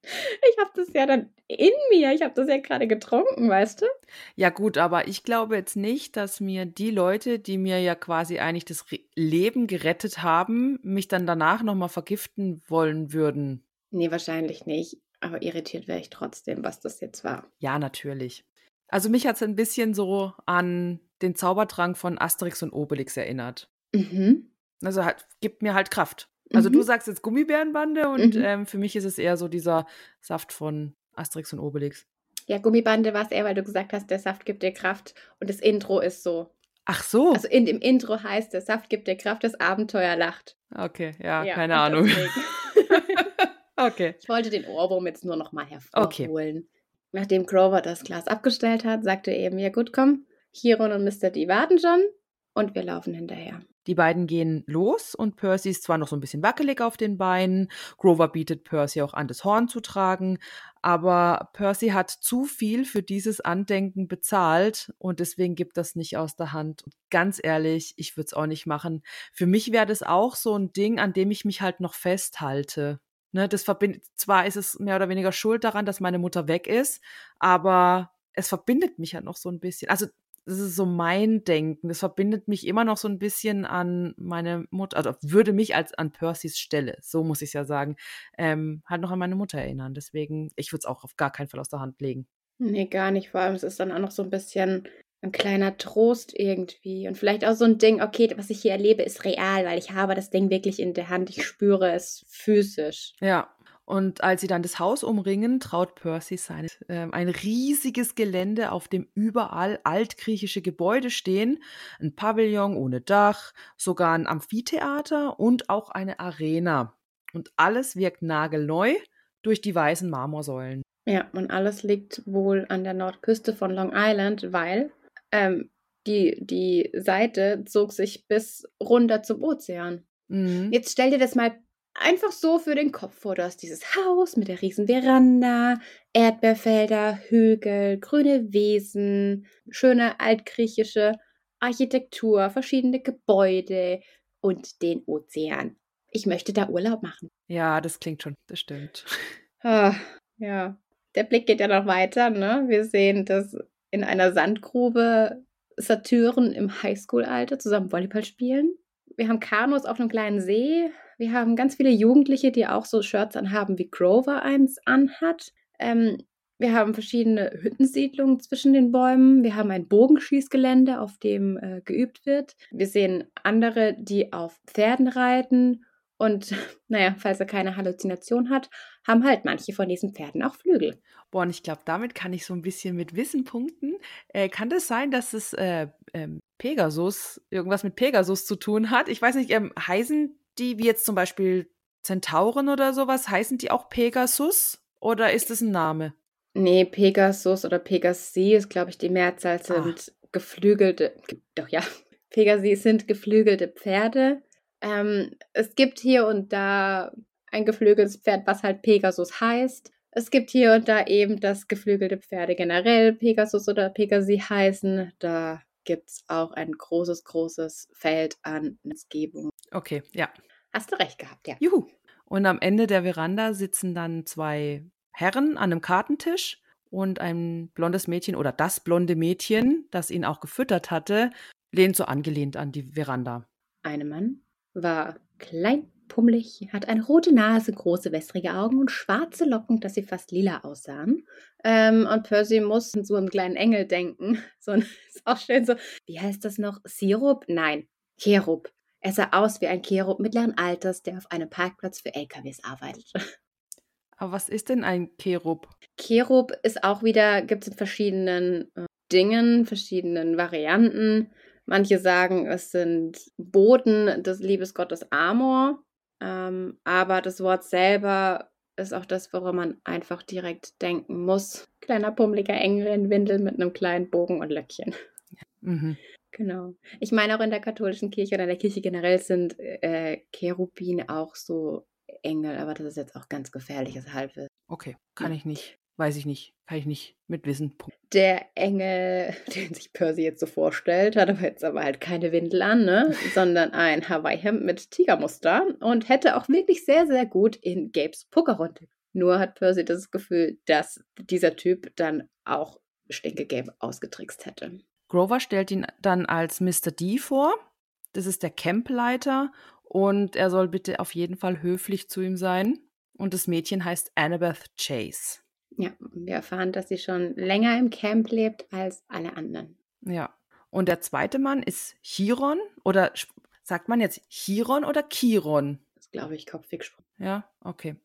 ich habe das ja dann in mir, ich habe das ja gerade getrunken, weißt du? Ja gut, aber ich glaube jetzt nicht, dass mir die Leute, die mir ja quasi eigentlich das Leben gerettet haben, mich dann danach nochmal vergiften wollen würden. Nee, wahrscheinlich nicht. Aber irritiert wäre ich trotzdem, was das jetzt war. Ja, natürlich. Also mich hat es ein bisschen so an den Zaubertrank von Asterix und Obelix erinnert. Mhm. Also halt, gibt mir halt Kraft. Also du Mhm. sagst jetzt Gummibärenbande und Mhm. ähm, für mich ist es eher so dieser Saft von Asterix und Obelix. Ja, Gummibande war es eher, weil du gesagt hast, der Saft gibt dir Kraft. Und das Intro ist so. Ach so. Also in dem Intro heißt, der Saft gibt dir Kraft, das Abenteuer lacht. okay, ja, Ja, keine Ahnung. okay. Ich wollte den Ohrwurm jetzt nur noch mal Okay. hervorholen. Nachdem Grover das Glas abgestellt hat, sagte er eben, ja gut, komm, Chiron und Mr. D warten schon und wir laufen hinterher. Die beiden gehen los und Percy ist zwar noch so ein bisschen wackelig auf den Beinen, Grover bietet Percy auch an, das Horn zu tragen, aber Percy hat zu viel für dieses Andenken bezahlt und deswegen gibt das nicht aus der Hand. Ganz ehrlich, ich würde es auch nicht machen. Für mich wäre das auch so ein Ding, an dem ich mich halt noch festhalte. Ne, das verbindet, zwar ist es mehr oder weniger schuld daran, dass meine Mutter weg ist, aber es verbindet mich ja noch so ein bisschen. Also das ist so mein Denken. Das verbindet mich immer noch so ein bisschen an meine Mutter, also würde mich als an Percys Stelle, so muss ich es ja sagen, ähm, halt noch an meine Mutter erinnern. Deswegen, ich würde es auch auf gar keinen Fall aus der Hand legen. Nee, gar nicht. Vor allem, es ist dann auch noch so ein bisschen ein kleiner Trost irgendwie. Und vielleicht auch so ein Ding, okay, was ich hier erlebe, ist real, weil ich habe das Ding wirklich in der Hand. Ich spüre es physisch. Ja. Und als sie dann das Haus umringen, traut Percy seine, ähm, ein riesiges Gelände, auf dem überall altgriechische Gebäude stehen, ein Pavillon ohne Dach, sogar ein Amphitheater und auch eine Arena. Und alles wirkt nagelneu durch die weißen Marmorsäulen. Ja, und alles liegt wohl an der Nordküste von Long Island, weil ähm, die, die Seite zog sich bis runter zum Ozean. Mhm. Jetzt stell dir das mal einfach so für den Kopf vor. Du hast dieses Haus mit der riesen Veranda, Erdbeerfelder, Hügel, grüne Wesen, schöne altgriechische Architektur, verschiedene Gebäude und den Ozean. Ich möchte da Urlaub machen. Ja, das klingt schon, das stimmt. Ah, ja, der Blick geht ja noch weiter. Ne? Wir sehen, dass in einer Sandgrube Satyren im Highschool-Alter zusammen Volleyball spielen. Wir haben Kanus auf einem kleinen See. Wir haben ganz viele Jugendliche, die auch so Shirts anhaben, wie Grover eins anhat. Ähm, wir haben verschiedene Hüttensiedlungen zwischen den Bäumen. Wir haben ein Bogenschießgelände, auf dem äh, geübt wird. Wir sehen andere, die auf Pferden reiten. Und naja, falls er keine Halluzination hat, haben halt manche von diesen Pferden auch Flügel. Boah, und ich glaube, damit kann ich so ein bisschen mit Wissen punkten. Äh, kann das sein, dass es äh, ähm, Pegasus, irgendwas mit Pegasus zu tun hat? Ich weiß nicht, ähm, heißen die, wie jetzt zum Beispiel Zentauren oder sowas, heißen die auch Pegasus? Oder ist das ein Name? Nee, Pegasus oder Pegasi ist, glaube ich, die Mehrzahl sind geflügelte, doch ja, Pegasi sind geflügelte Pferde. Ähm, es gibt hier und da ein geflügeltes Pferd, was halt Pegasus heißt. Es gibt hier und da eben, dass geflügelte Pferde generell Pegasus oder Pegasi heißen. Da gibt es auch ein großes, großes Feld an Missgebung. Okay, ja. Hast du recht gehabt, ja. Juhu. Und am Ende der Veranda sitzen dann zwei Herren an einem Kartentisch und ein blondes Mädchen oder das blonde Mädchen, das ihn auch gefüttert hatte, lehnt so angelehnt an die Veranda. Ein Mann war klein, pummelig, hat eine rote Nase, große wässrige Augen und schwarze Locken, dass sie fast lila aussahen. Ähm, und Percy muss an so einen kleinen Engel denken. So ein, ist auch schön so, wie heißt das noch? Sirup? Nein, Cherub. Er sah aus wie ein Cherub mittleren Alters, der auf einem Parkplatz für LKWs arbeitet. Aber was ist denn ein Cherub? Cherub ist auch wieder, gibt es in verschiedenen äh, Dingen, verschiedenen Varianten. Manche sagen, es sind Boten des Liebesgottes Amor. Ähm, aber das Wort selber ist auch das, woran man einfach direkt denken muss. Kleiner pummeliger Engel in Windeln mit einem kleinen Bogen und Löckchen. Mhm. Genau. Ich meine, auch in der katholischen Kirche oder in der Kirche generell sind äh, Cherubin auch so Engel, aber das ist jetzt auch ganz gefährliches Halbwissen. Okay, kann ich nicht. Weiß ich nicht. Kann ich nicht mit Wissen. Der Engel, den sich Percy jetzt so vorstellt, hat aber jetzt aber halt keine Windel an, ne? sondern ein Hawaii-Hemd mit Tigermuster und hätte auch wirklich sehr, sehr gut in Gabes Pokerrunde. Nur hat Percy das Gefühl, dass dieser Typ dann auch Stinke Gabe ausgetrickst hätte. Grover stellt ihn dann als Mr. D vor. Das ist der Campleiter und er soll bitte auf jeden Fall höflich zu ihm sein. Und das Mädchen heißt Annabeth Chase. Ja, wir erfahren, dass sie schon länger im Camp lebt als alle anderen. Ja. Und der zweite Mann ist Chiron oder sagt man jetzt Chiron oder Chiron? Das glaube ich, kopfig gesprochen. Ja, okay.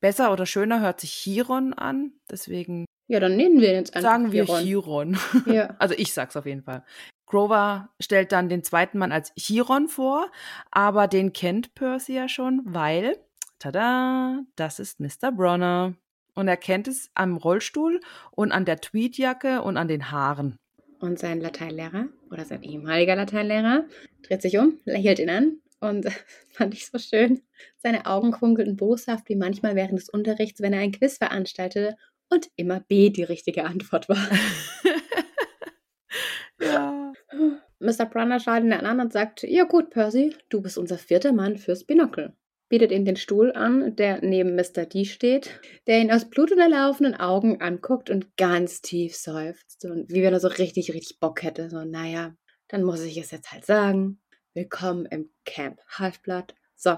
Besser oder schöner hört sich Chiron an, deswegen Ja, dann nennen wir ihn jetzt einfach sagen wir Chiron. Chiron. Ja. Also ich sag's auf jeden Fall. Grover stellt dann den zweiten Mann als Chiron vor, aber den kennt Percy ja schon, weil, tada, das ist Mr. Bronner. Und er kennt es am Rollstuhl und an der Tweedjacke und an den Haaren. Und sein Lateinlehrer oder sein ehemaliger Lateinlehrer dreht sich um, lächelt ihn an und fand ich so schön. Seine Augen funkelten boshaft wie manchmal während des Unterrichts, wenn er ein Quiz veranstaltete und immer B die richtige Antwort war. ja. Mr. Brunner schaut ihn an und sagt, ja gut, Percy, du bist unser vierter Mann fürs Binokel. Bietet ihm den Stuhl an, der neben Mr. D steht, der ihn aus blutunterlaufenden Augen anguckt und ganz tief seufzt. Und wie wenn er so richtig, richtig Bock hätte. So, naja, dann muss ich es jetzt halt sagen. Willkommen im Camp Halfblood. So,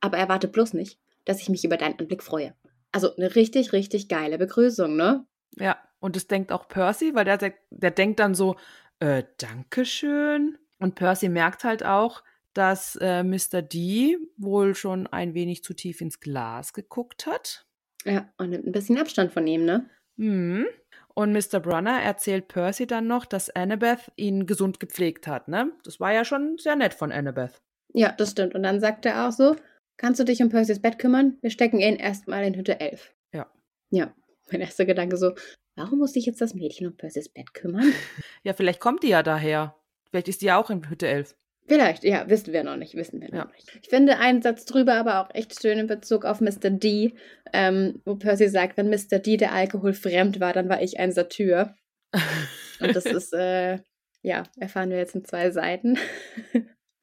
aber erwarte bloß nicht, dass ich mich über deinen Anblick freue. Also eine richtig, richtig geile Begrüßung, ne? Ja, und das denkt auch Percy, weil der, der, der denkt dann so, äh, Dankeschön. Und Percy merkt halt auch, dass äh, Mr. D wohl schon ein wenig zu tief ins Glas geguckt hat. Ja, und nimmt ein bisschen Abstand von ihm, ne? Mhm. Und Mr. Brunner erzählt Percy dann noch, dass Annabeth ihn gesund gepflegt hat, ne? Das war ja schon sehr nett von Annabeth. Ja, das stimmt. Und dann sagt er auch so, kannst du dich um Percys Bett kümmern? Wir stecken ihn erstmal in Hütte 11. Ja. Ja, mein erster Gedanke so, warum muss sich jetzt das Mädchen um Percys Bett kümmern? Ja, vielleicht kommt die ja daher. Vielleicht ist die ja auch in Hütte 11. Vielleicht, ja, wissen wir noch nicht, wissen wir noch Ja. nicht. Ich finde einen Satz drüber aber auch echt schön in Bezug auf Mr. D, ähm, wo Percy sagt, wenn Mr. D der Alkohol fremd war, dann war ich ein Satyr. Und das ist, äh, ja, erfahren wir jetzt in zwei Seiten.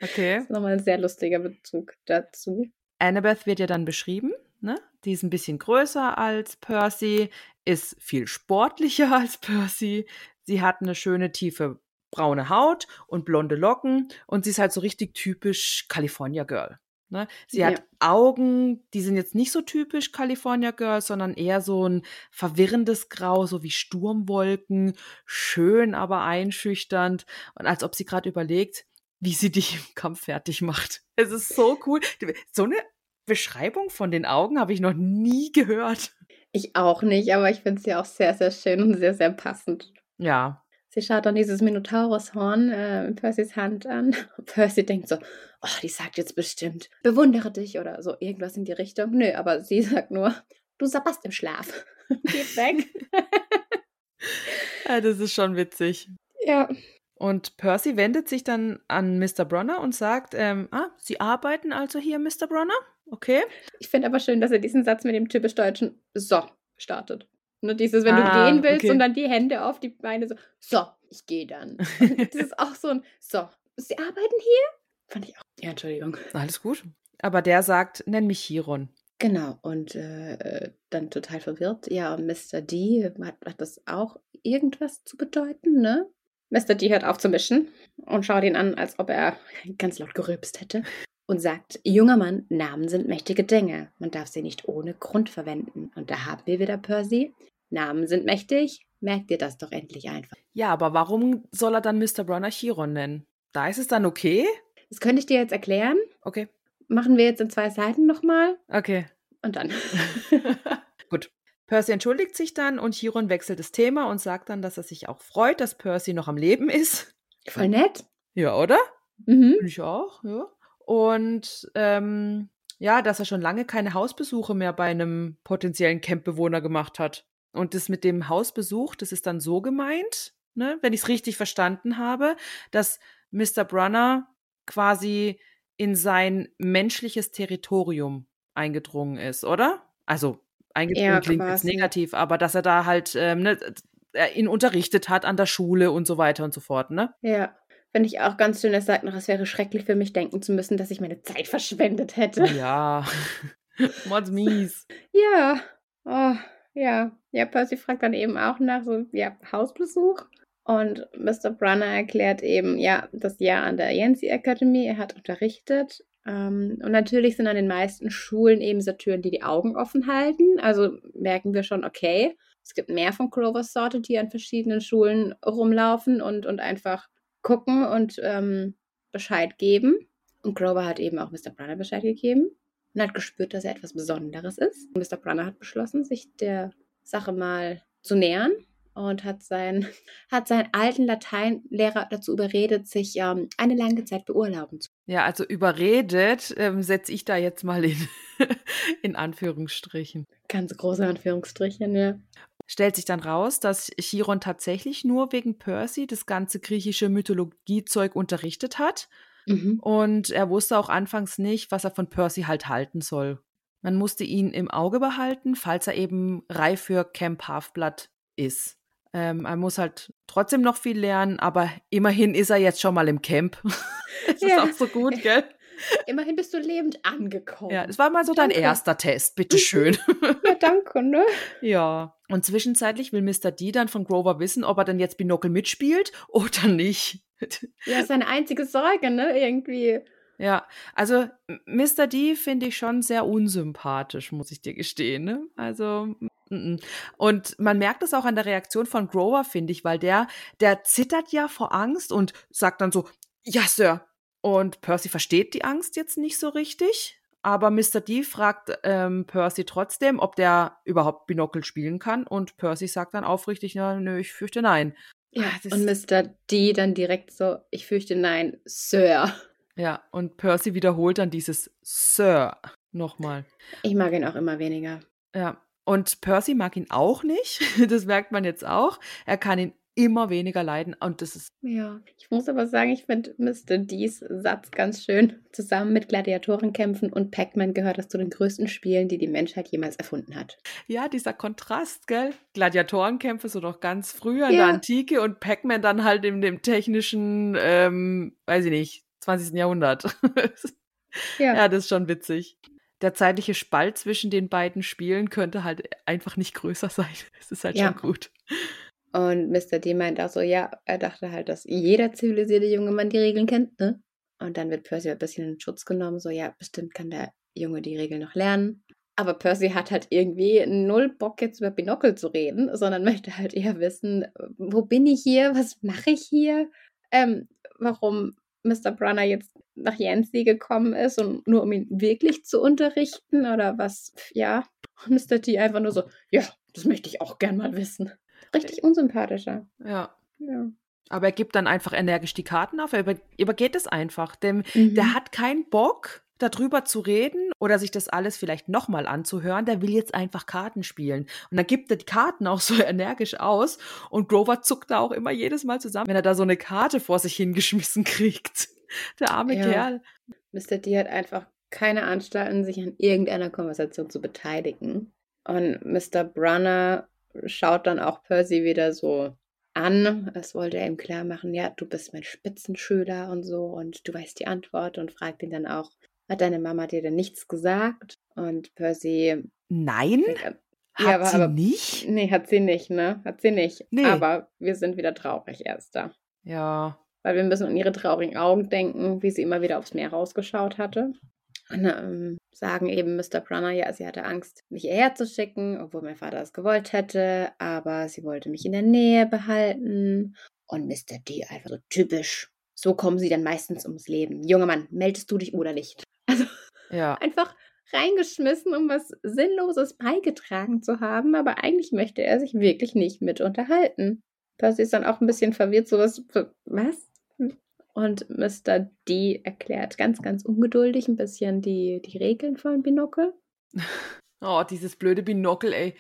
Okay. Das ist nochmal ein sehr lustiger Bezug dazu. Annabeth wird ja dann beschrieben. Ne? Die ist ein bisschen größer als Percy, ist viel sportlicher als Percy. Sie hat eine schöne tiefe braune Haut und blonde Locken und sie ist halt so richtig typisch California Girl. Ne? Sie Ja. hat Augen, die sind jetzt nicht so typisch California Girl, sondern eher so ein verwirrendes Grau, so wie Sturmwolken, schön, aber einschüchternd und als ob sie gerade überlegt, wie sie dich im Kampf fertig macht. Es ist so cool. So eine Beschreibung von den Augen habe ich noch nie gehört. Ich auch nicht, aber ich finde es ja auch sehr, sehr schön und sehr, sehr passend. Ja, Sie schaut dann dieses Minotaurushorn äh, in Percys Hand an. Und Percy denkt so, oh, die sagt jetzt bestimmt, bewundere dich oder so, irgendwas in die Richtung. Nö, aber sie sagt nur, du sabberst im Schlaf. Geht weg. Ja, das ist schon witzig. ja. Und Percy wendet sich dann an Mr. Bronner und sagt, ähm, ah, Sie arbeiten also hier, Mr. Bronner? Okay. Ich finde aber schön, dass er diesen Satz mit dem typisch deutschen So startet. Ne, dieses, wenn Ah, du gehen willst okay. und dann die Hände auf die Beine so, so, ich gehe dann. Und das ist auch so ein, so, Sie arbeiten hier? Fand ich auch. Ja, Entschuldigung. Alles gut. Aber der sagt, nenn mich Chiron. Genau, und äh, dann total verwirrt. Ja, Mr. D hat, hat das auch irgendwas zu bedeuten, ne? Mr. D hört auf zu mischen und schaut ihn an, als ob er ganz laut gerülpst hätte und sagt, junger Mann, Namen sind mächtige Dinge. Man darf sie nicht ohne Grund verwenden. Und da haben wir wieder Percy. Namen sind mächtig. Merkt dir das doch endlich einfach. Ja, aber warum soll er dann Mr. Bronner Chiron nennen? Da ist es dann okay? Das könnte ich dir jetzt erklären. Okay. Machen wir jetzt in zwei Seiten nochmal Okay. und dann. Percy entschuldigt sich dann und Chiron wechselt das Thema und sagt dann, dass er sich auch freut, dass Percy noch am Leben ist. Voll nett. Ja, oder? Mhm. Ich auch, ja. Und ähm, ja, dass er schon lange keine Hausbesuche mehr bei einem potenziellen Campbewohner gemacht hat. Und das mit dem Hausbesuch, das ist dann so gemeint, ne, wenn ich es richtig verstanden habe, dass Mr. Brunner quasi in sein menschliches Territorium eingedrungen ist, oder? Also eingedrungen Ja, klingt jetzt negativ, aber dass er da halt ähm, ne, er ihn unterrichtet hat an der Schule und so weiter und so fort, ne? Ja, finde ich auch ganz schön. Er sagt noch, es wäre schrecklich für mich, denken zu müssen, dass ich meine Zeit verschwendet hätte. Ja. What's mies? Ja, oh, ja. Ja, Percy fragt dann eben auch nach so, ja, Hausbesuch. Und Mr. Brunner erklärt eben, ja, das Jahr an der Yancy Academy, er hat unterrichtet. Ähm, und natürlich sind an den meisten Schulen eben Satyren, die die Augen offen halten. Also merken wir schon, okay, es gibt mehr von Clover's Sorte, die an verschiedenen Schulen rumlaufen und, und einfach gucken und ähm, Bescheid geben. Und Grover hat eben auch Mr. Brunner Bescheid gegeben und hat gespürt, dass er etwas Besonderes ist. Und Mr. Brunner hat beschlossen, sich der Sache mal zu nähern und hat, sein, hat seinen alten Lateinlehrer dazu überredet, sich ähm, eine lange Zeit beurlauben zu Ja, also überredet ähm, setze ich da jetzt mal in, in Anführungsstrichen. Ganz große Anführungsstrichen, ja. Stellt sich dann raus, dass Chiron tatsächlich nur wegen Percy das ganze griechische Mythologiezeug unterrichtet hat. Mhm. Und er wusste auch anfangs nicht, was er von Percy halt halten soll. Man musste ihn im Auge behalten, falls er eben reif für Camp Halfblood ist. Ähm, er muss halt trotzdem noch viel lernen, aber immerhin ist er jetzt schon mal im Camp. das ist Ja. auch so gut, gell? Immerhin bist du lebend angekommen. Ja, das war mal so dein Danke. erster Test, bitteschön. Ja, danke, ne? ja. Und zwischenzeitlich will Mr. D dann von Grover wissen, ob er dann jetzt Binocle mitspielt oder nicht. Ja, ist seine einzige Sorge, ne? Irgendwie. Ja, also Mr. D finde ich schon sehr unsympathisch, muss ich dir gestehen. Ne? Also. Und man merkt es auch an der Reaktion von Grover, finde ich, weil der, der zittert ja vor Angst und sagt dann so, ja, Sir. Und Percy versteht die Angst jetzt nicht so richtig. Aber Mr. D fragt ähm, Percy trotzdem, ob der überhaupt Binocle spielen kann. Und Percy sagt dann aufrichtig, na, nö, ich fürchte nein. Ja, Ah, das- und Mr. D dann direkt so, ich fürchte nein, Sir. Ja, und Percy wiederholt dann dieses Sir nochmal. Ich mag ihn auch immer weniger. Ja, Und Percy mag ihn auch nicht. Das merkt man jetzt auch. Er kann ihn immer weniger leiden und das ist. Ja, ich muss aber sagen, ich finde Mr. D's Satz ganz schön. Zusammen mit Gladiatorenkämpfen und Pac-Man gehört das zu den größten Spielen, die die Menschheit jemals erfunden hat. Ja, dieser Kontrast, gell? Gladiatorenkämpfe so noch ganz früher in ja. der Antike und Pac-Man dann halt in dem technischen, ähm, weiß ich nicht, 20. Jahrhundert. ja. ja, das ist schon witzig der zeitliche Spalt zwischen den beiden Spielen könnte halt einfach nicht größer sein. Es ist halt ja. schon gut. Und Mr. D meint auch so, ja, er dachte halt, dass jeder zivilisierte junge Mann die Regeln kennt, ne? Und dann wird Percy ein bisschen in Schutz genommen, so, ja, bestimmt kann der Junge die Regeln noch lernen. Aber Percy hat halt irgendwie null Bock, jetzt über Binocle zu reden, sondern möchte halt eher wissen, wo bin ich hier? Was mache ich hier? Ähm, warum Mr. Brunner jetzt nach Yancy gekommen ist und nur um ihn wirklich zu unterrichten oder was, ja. Und Mr. T einfach nur so, ja, das möchte ich auch gern mal wissen. Richtig unsympathischer. Ja. ja. Aber er gibt dann einfach energisch die Karten auf. Er über, übergeht es einfach. Denn mhm. der hat keinen Bock, darüber zu reden oder sich das alles vielleicht nochmal anzuhören. Der will jetzt einfach Karten spielen. Und dann gibt er die Karten auch so energisch aus. Und Grover zuckt da auch immer jedes Mal zusammen, wenn er da so eine Karte vor sich hingeschmissen kriegt. Der arme ja. Kerl. Mr. D hat einfach keine Anstalten, sich an irgendeiner Konversation zu beteiligen. Und Mr. Brunner schaut dann auch Percy wieder so an. Es wollte er ihm klar machen, ja, du bist mein Spitzenschüler und so und du weißt die Antwort und fragt ihn dann auch, hat deine Mama dir denn nichts gesagt? Und Percy. Nein? Äh, hat ja, aber, sie aber, nicht? Nee, hat sie nicht, ne? Hat sie nicht. Nee. Aber wir sind wieder traurig erst da. Ja. Weil wir müssen an ihre traurigen Augen denken, wie sie immer wieder aufs Meer rausgeschaut hatte. Und ähm, sagen eben Mr. Brunner, ja, sie hatte Angst, mich hierher zu schicken, obwohl mein Vater es gewollt hätte, aber sie wollte mich in der Nähe behalten. Und Mr. D einfach so typisch. So kommen sie dann meistens ums Leben. Junger Mann, meldest du dich oder nicht? Ja. einfach reingeschmissen, um was Sinnloses beigetragen zu haben, aber eigentlich möchte er sich wirklich nicht mit unterhalten. Percy ist dann auch ein bisschen verwirrt, so was, was? Und Mr. D erklärt ganz, ganz ungeduldig ein bisschen die, die Regeln von Binocle. Oh, dieses blöde Binocle, ey.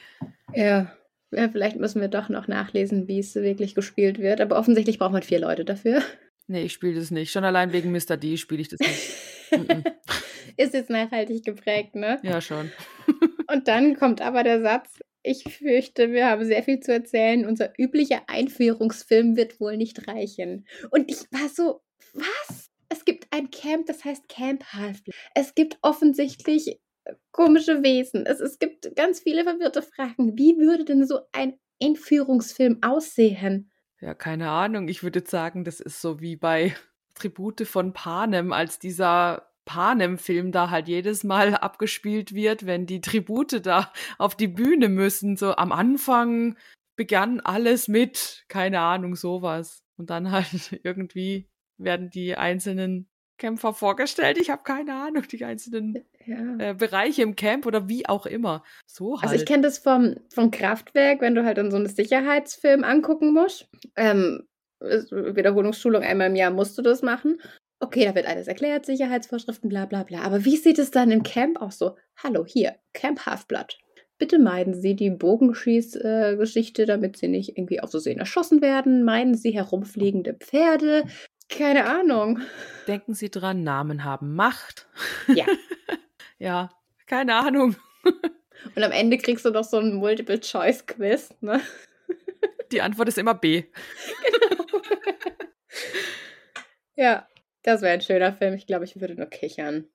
Ja. ja, vielleicht müssen wir doch noch nachlesen, wie es wirklich gespielt wird. Aber offensichtlich braucht man vier Leute dafür. Nee, ich spiele das nicht. Schon allein wegen Mr. D spiele ich das nicht. Ist jetzt nachhaltig geprägt, ne? Ja, schon. Und dann kommt aber der Satz, ich fürchte, wir haben sehr viel zu erzählen. Unser üblicher Einführungsfilm wird wohl nicht reichen. Und ich war so, was? Es gibt ein Camp, das heißt Camp Half-Blood. Es gibt offensichtlich äh, komische Wesen. Es, es gibt ganz viele verwirrte Fragen. Wie würde denn so ein Einführungsfilm aussehen? Ja, keine Ahnung. Ich würde sagen, das ist so wie bei Tribute von Panem, als dieser Panem-Film da halt jedes Mal abgespielt wird, wenn die Tribute da auf die Bühne müssen. So am Anfang begann alles mit, keine Ahnung, sowas. Und dann halt irgendwie werden die einzelnen Kämpfer vorgestellt. Ich habe keine Ahnung, die einzelnen ja. äh, Bereiche im Camp oder wie auch immer. So halt. Also ich halt. kenne das vom, vom Kraftwerk, wenn du halt dann so einen Sicherheitsfilm angucken musst. Ähm, Wiederholungsschulung einmal im Jahr musst du das machen. Okay, da wird alles erklärt, Sicherheitsvorschriften, bla bla bla. Aber wie sieht es dann im Camp aus so? Hallo, hier, Camp Halfblood. Bitte meiden Sie die Bogenschießgeschichte, äh, damit Sie nicht irgendwie auf so sehen erschossen werden. Meiden Sie herumfliegende Pferde. Keine Ahnung. Denken Sie dran, Namen haben Macht. Ja. ja, keine Ahnung. Und am Ende kriegst du noch so ein Multiple-Choice-Quiz, ne? Die Antwort ist immer B. Genau. Ja. Das wäre ein schöner Film. Ich glaube, ich würde nur kichern.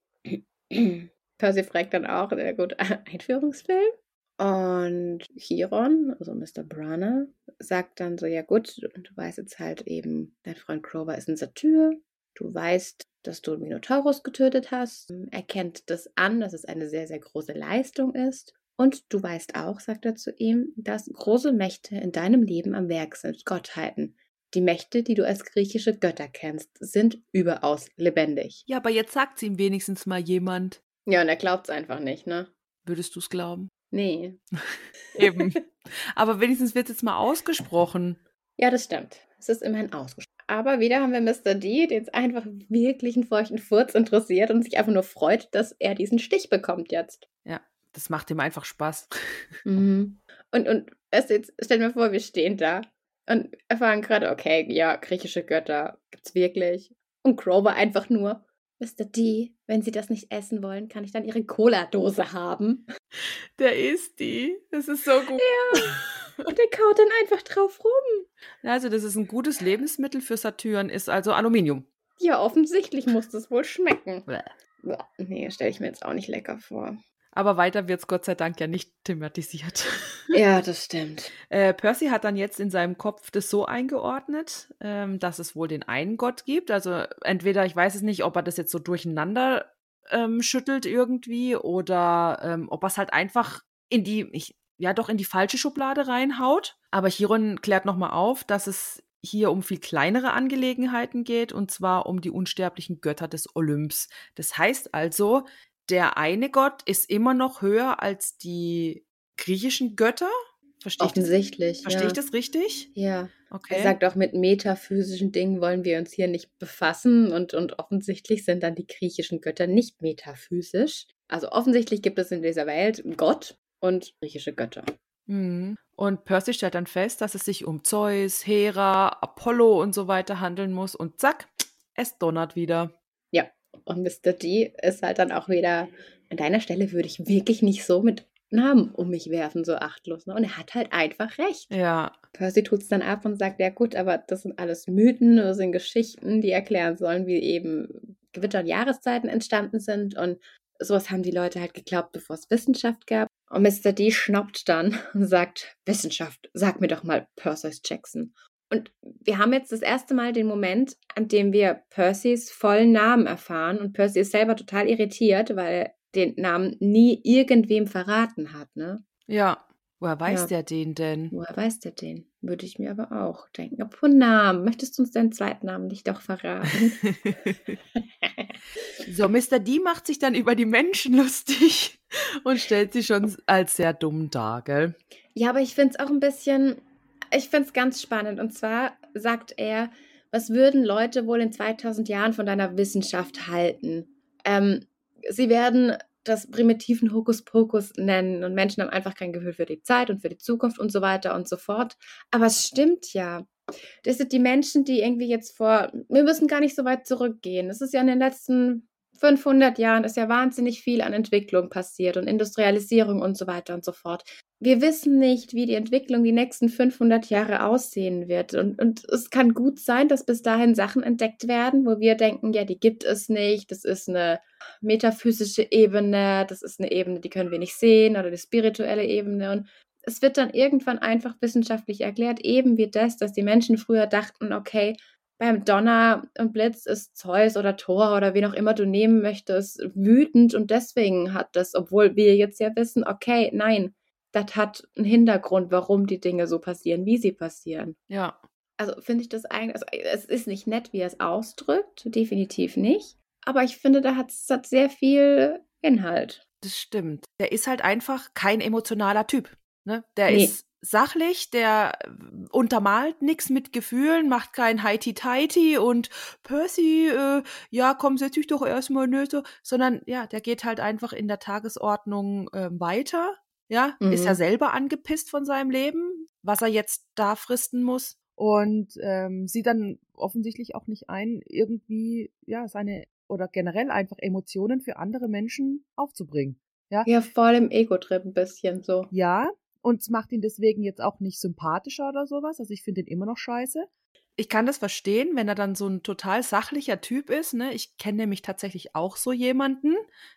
Percy fragt dann auch, sehr gut, Einführungsfilm. Und Chiron, also Mr. Brunner, sagt dann so, ja gut, du weißt jetzt halt eben, dein Freund Grover ist ein Satyr. Du weißt, dass du Minotaurus getötet hast. Er kennt das an, dass es eine sehr, sehr große Leistung ist. Und du weißt auch, sagt er zu ihm, dass große Mächte in deinem Leben am Werk sind, Gottheiten, die Mächte, die du als griechische Götter kennst, sind überaus lebendig. Ja, aber jetzt sagt es ihm wenigstens mal jemand. Ja, und er glaubt es einfach nicht, ne? Würdest du es glauben? Nee. Eben. Aber wenigstens wird es jetzt mal ausgesprochen. Ja, das stimmt. Es ist immerhin ausgesprochen. Aber wieder haben wir Mr. D, der jetzt einfach wirklich einen feuchten Furz interessiert und sich einfach nur freut, dass er diesen Stich bekommt jetzt. Ja, das macht ihm einfach Spaß. Mhm. Und, und erst jetzt, stell dir mal vor, wir stehen da und erfahren gerade, okay, ja, griechische Götter gibt's wirklich. Und Grover einfach nur, Mr. D, wenn Sie das nicht essen wollen, kann ich dann Ihre Cola-Dose haben. Der isst die. Das ist so gut. Ja. Und der kaut dann einfach drauf rum. Also, das ist ein gutes Lebensmittel für Saturn, ist also Aluminium. Ja, offensichtlich muss das wohl schmecken. Bäh. Nee, stelle ich mir jetzt auch nicht lecker vor. Aber weiter wird es Gott sei Dank ja nicht thematisiert. Ja, das stimmt. Äh, Percy hat dann jetzt in seinem Kopf das so eingeordnet, ähm, dass es wohl den einen Gott gibt. Also entweder, ich weiß es nicht, ob er das jetzt so durcheinander ähm, schüttelt irgendwie oder ähm, ob er es halt einfach in die, ich, ja doch in die falsche Schublade reinhaut. Aber Chiron klärt nochmal auf, dass es hier um viel kleinere Angelegenheiten geht, und zwar um die unsterblichen Götter des Olymps. Das heißt also, der eine Gott ist immer noch höher als die griechischen Götter. Verstehe ich das, Offensichtlich. verstehe ja. ich das richtig? Ja. Okay. Er sagt auch, mit metaphysischen Dingen wollen wir uns hier nicht befassen und, und offensichtlich sind dann die griechischen Götter nicht metaphysisch. Also offensichtlich gibt es in dieser Welt Gott und griechische Götter. Mhm. Und Percy stellt dann fest, dass es sich um Zeus, Hera, Apollo und so weiter handeln muss. Und zack, es donnert wieder. Und Mr. D ist halt dann auch wieder, an deiner Stelle würde ich wirklich nicht so mit Namen um mich werfen, so achtlos. Ne? Und er hat halt einfach recht. Ja, Percy tut es dann ab und sagt, ja gut, aber das sind alles Mythen, das sind Geschichten, die erklären sollen, wie eben Gewitter und Jahreszeiten entstanden sind. Und sowas haben die Leute halt geglaubt, bevor es Wissenschaft gab. Und Mr. D schnaubt dann und sagt, Wissenschaft, sag mir doch mal Percy Jackson. Und wir haben jetzt das erste Mal den Moment, an dem wir Percys vollen Namen erfahren. Und Percy ist selber total irritiert, weil er den Namen nie irgendwem verraten hat, ne? ja. Woher weiß Ja. der den denn? Woher weiß der den? Würde ich mir aber auch denken. Apropos Namen, möchtest du uns deinen zweiten Namen nicht doch verraten? so, Mr. D macht sich dann über die Menschen lustig und stellt sie schon als sehr dumm dar, gell? ja, aber ich finde es auch ein bisschen, ich finde es ganz spannend. Und zwar sagt er, was würden Leute wohl in 2000 Jahren von deiner Wissenschaft halten? Ähm, sie werden das primitiven Hokuspokus nennen und Menschen haben einfach kein Gefühl für die Zeit und für die Zukunft und so weiter und so fort. Aber es stimmt ja. Das sind die Menschen, die irgendwie jetzt vor, wir müssen gar nicht so weit zurückgehen. Es ist ja in den letzten 500 Jahren ist ja wahnsinnig viel an Entwicklung passiert und Industrialisierung und so weiter und so fort. Wir wissen nicht, wie die Entwicklung die nächsten 500 Jahre aussehen wird. Und, und es kann gut sein, dass bis dahin Sachen entdeckt werden, wo wir denken, ja, die gibt es nicht. Das ist eine metaphysische Ebene, das ist eine Ebene, die können wir nicht sehen oder die spirituelle Ebene. Und es wird dann irgendwann einfach wissenschaftlich erklärt, eben wie das, dass die Menschen früher dachten, okay, beim Donner und Blitz ist Zeus oder Thor oder wen auch immer du nehmen möchtest, wütend und deswegen hat das, obwohl wir jetzt ja wissen, okay, nein, das hat einen Hintergrund, warum die Dinge so passieren, wie sie passieren. Ja. Also finde ich das eigentlich, also es ist nicht nett, wie er es ausdrückt, definitiv nicht, aber ich finde, da hat es sehr viel Inhalt. Das stimmt. Der ist halt einfach kein emotionaler Typ. Ne? Der Nee. ist sachlich, der äh, untermalt nichts mit Gefühlen, macht kein Heiti-Teiti und Percy, äh, ja, komm, setz dich doch erstmal so, sondern ja, der geht halt einfach in der Tagesordnung ähm, weiter. Ja, ist Mhm. ja selber angepisst von seinem Leben, was er jetzt da fristen muss. Und ähm, sieht dann offensichtlich auch nicht ein, irgendwie, ja, seine oder generell einfach Emotionen für andere Menschen aufzubringen. Ja, voll im Ego-Trip ein bisschen so. Ja, und es macht ihn deswegen jetzt auch nicht sympathischer oder sowas. Also ich finde ihn immer noch scheiße. Ich kann das verstehen, wenn er dann so ein total sachlicher Typ ist. Ne? Ich kenne nämlich tatsächlich auch so jemanden,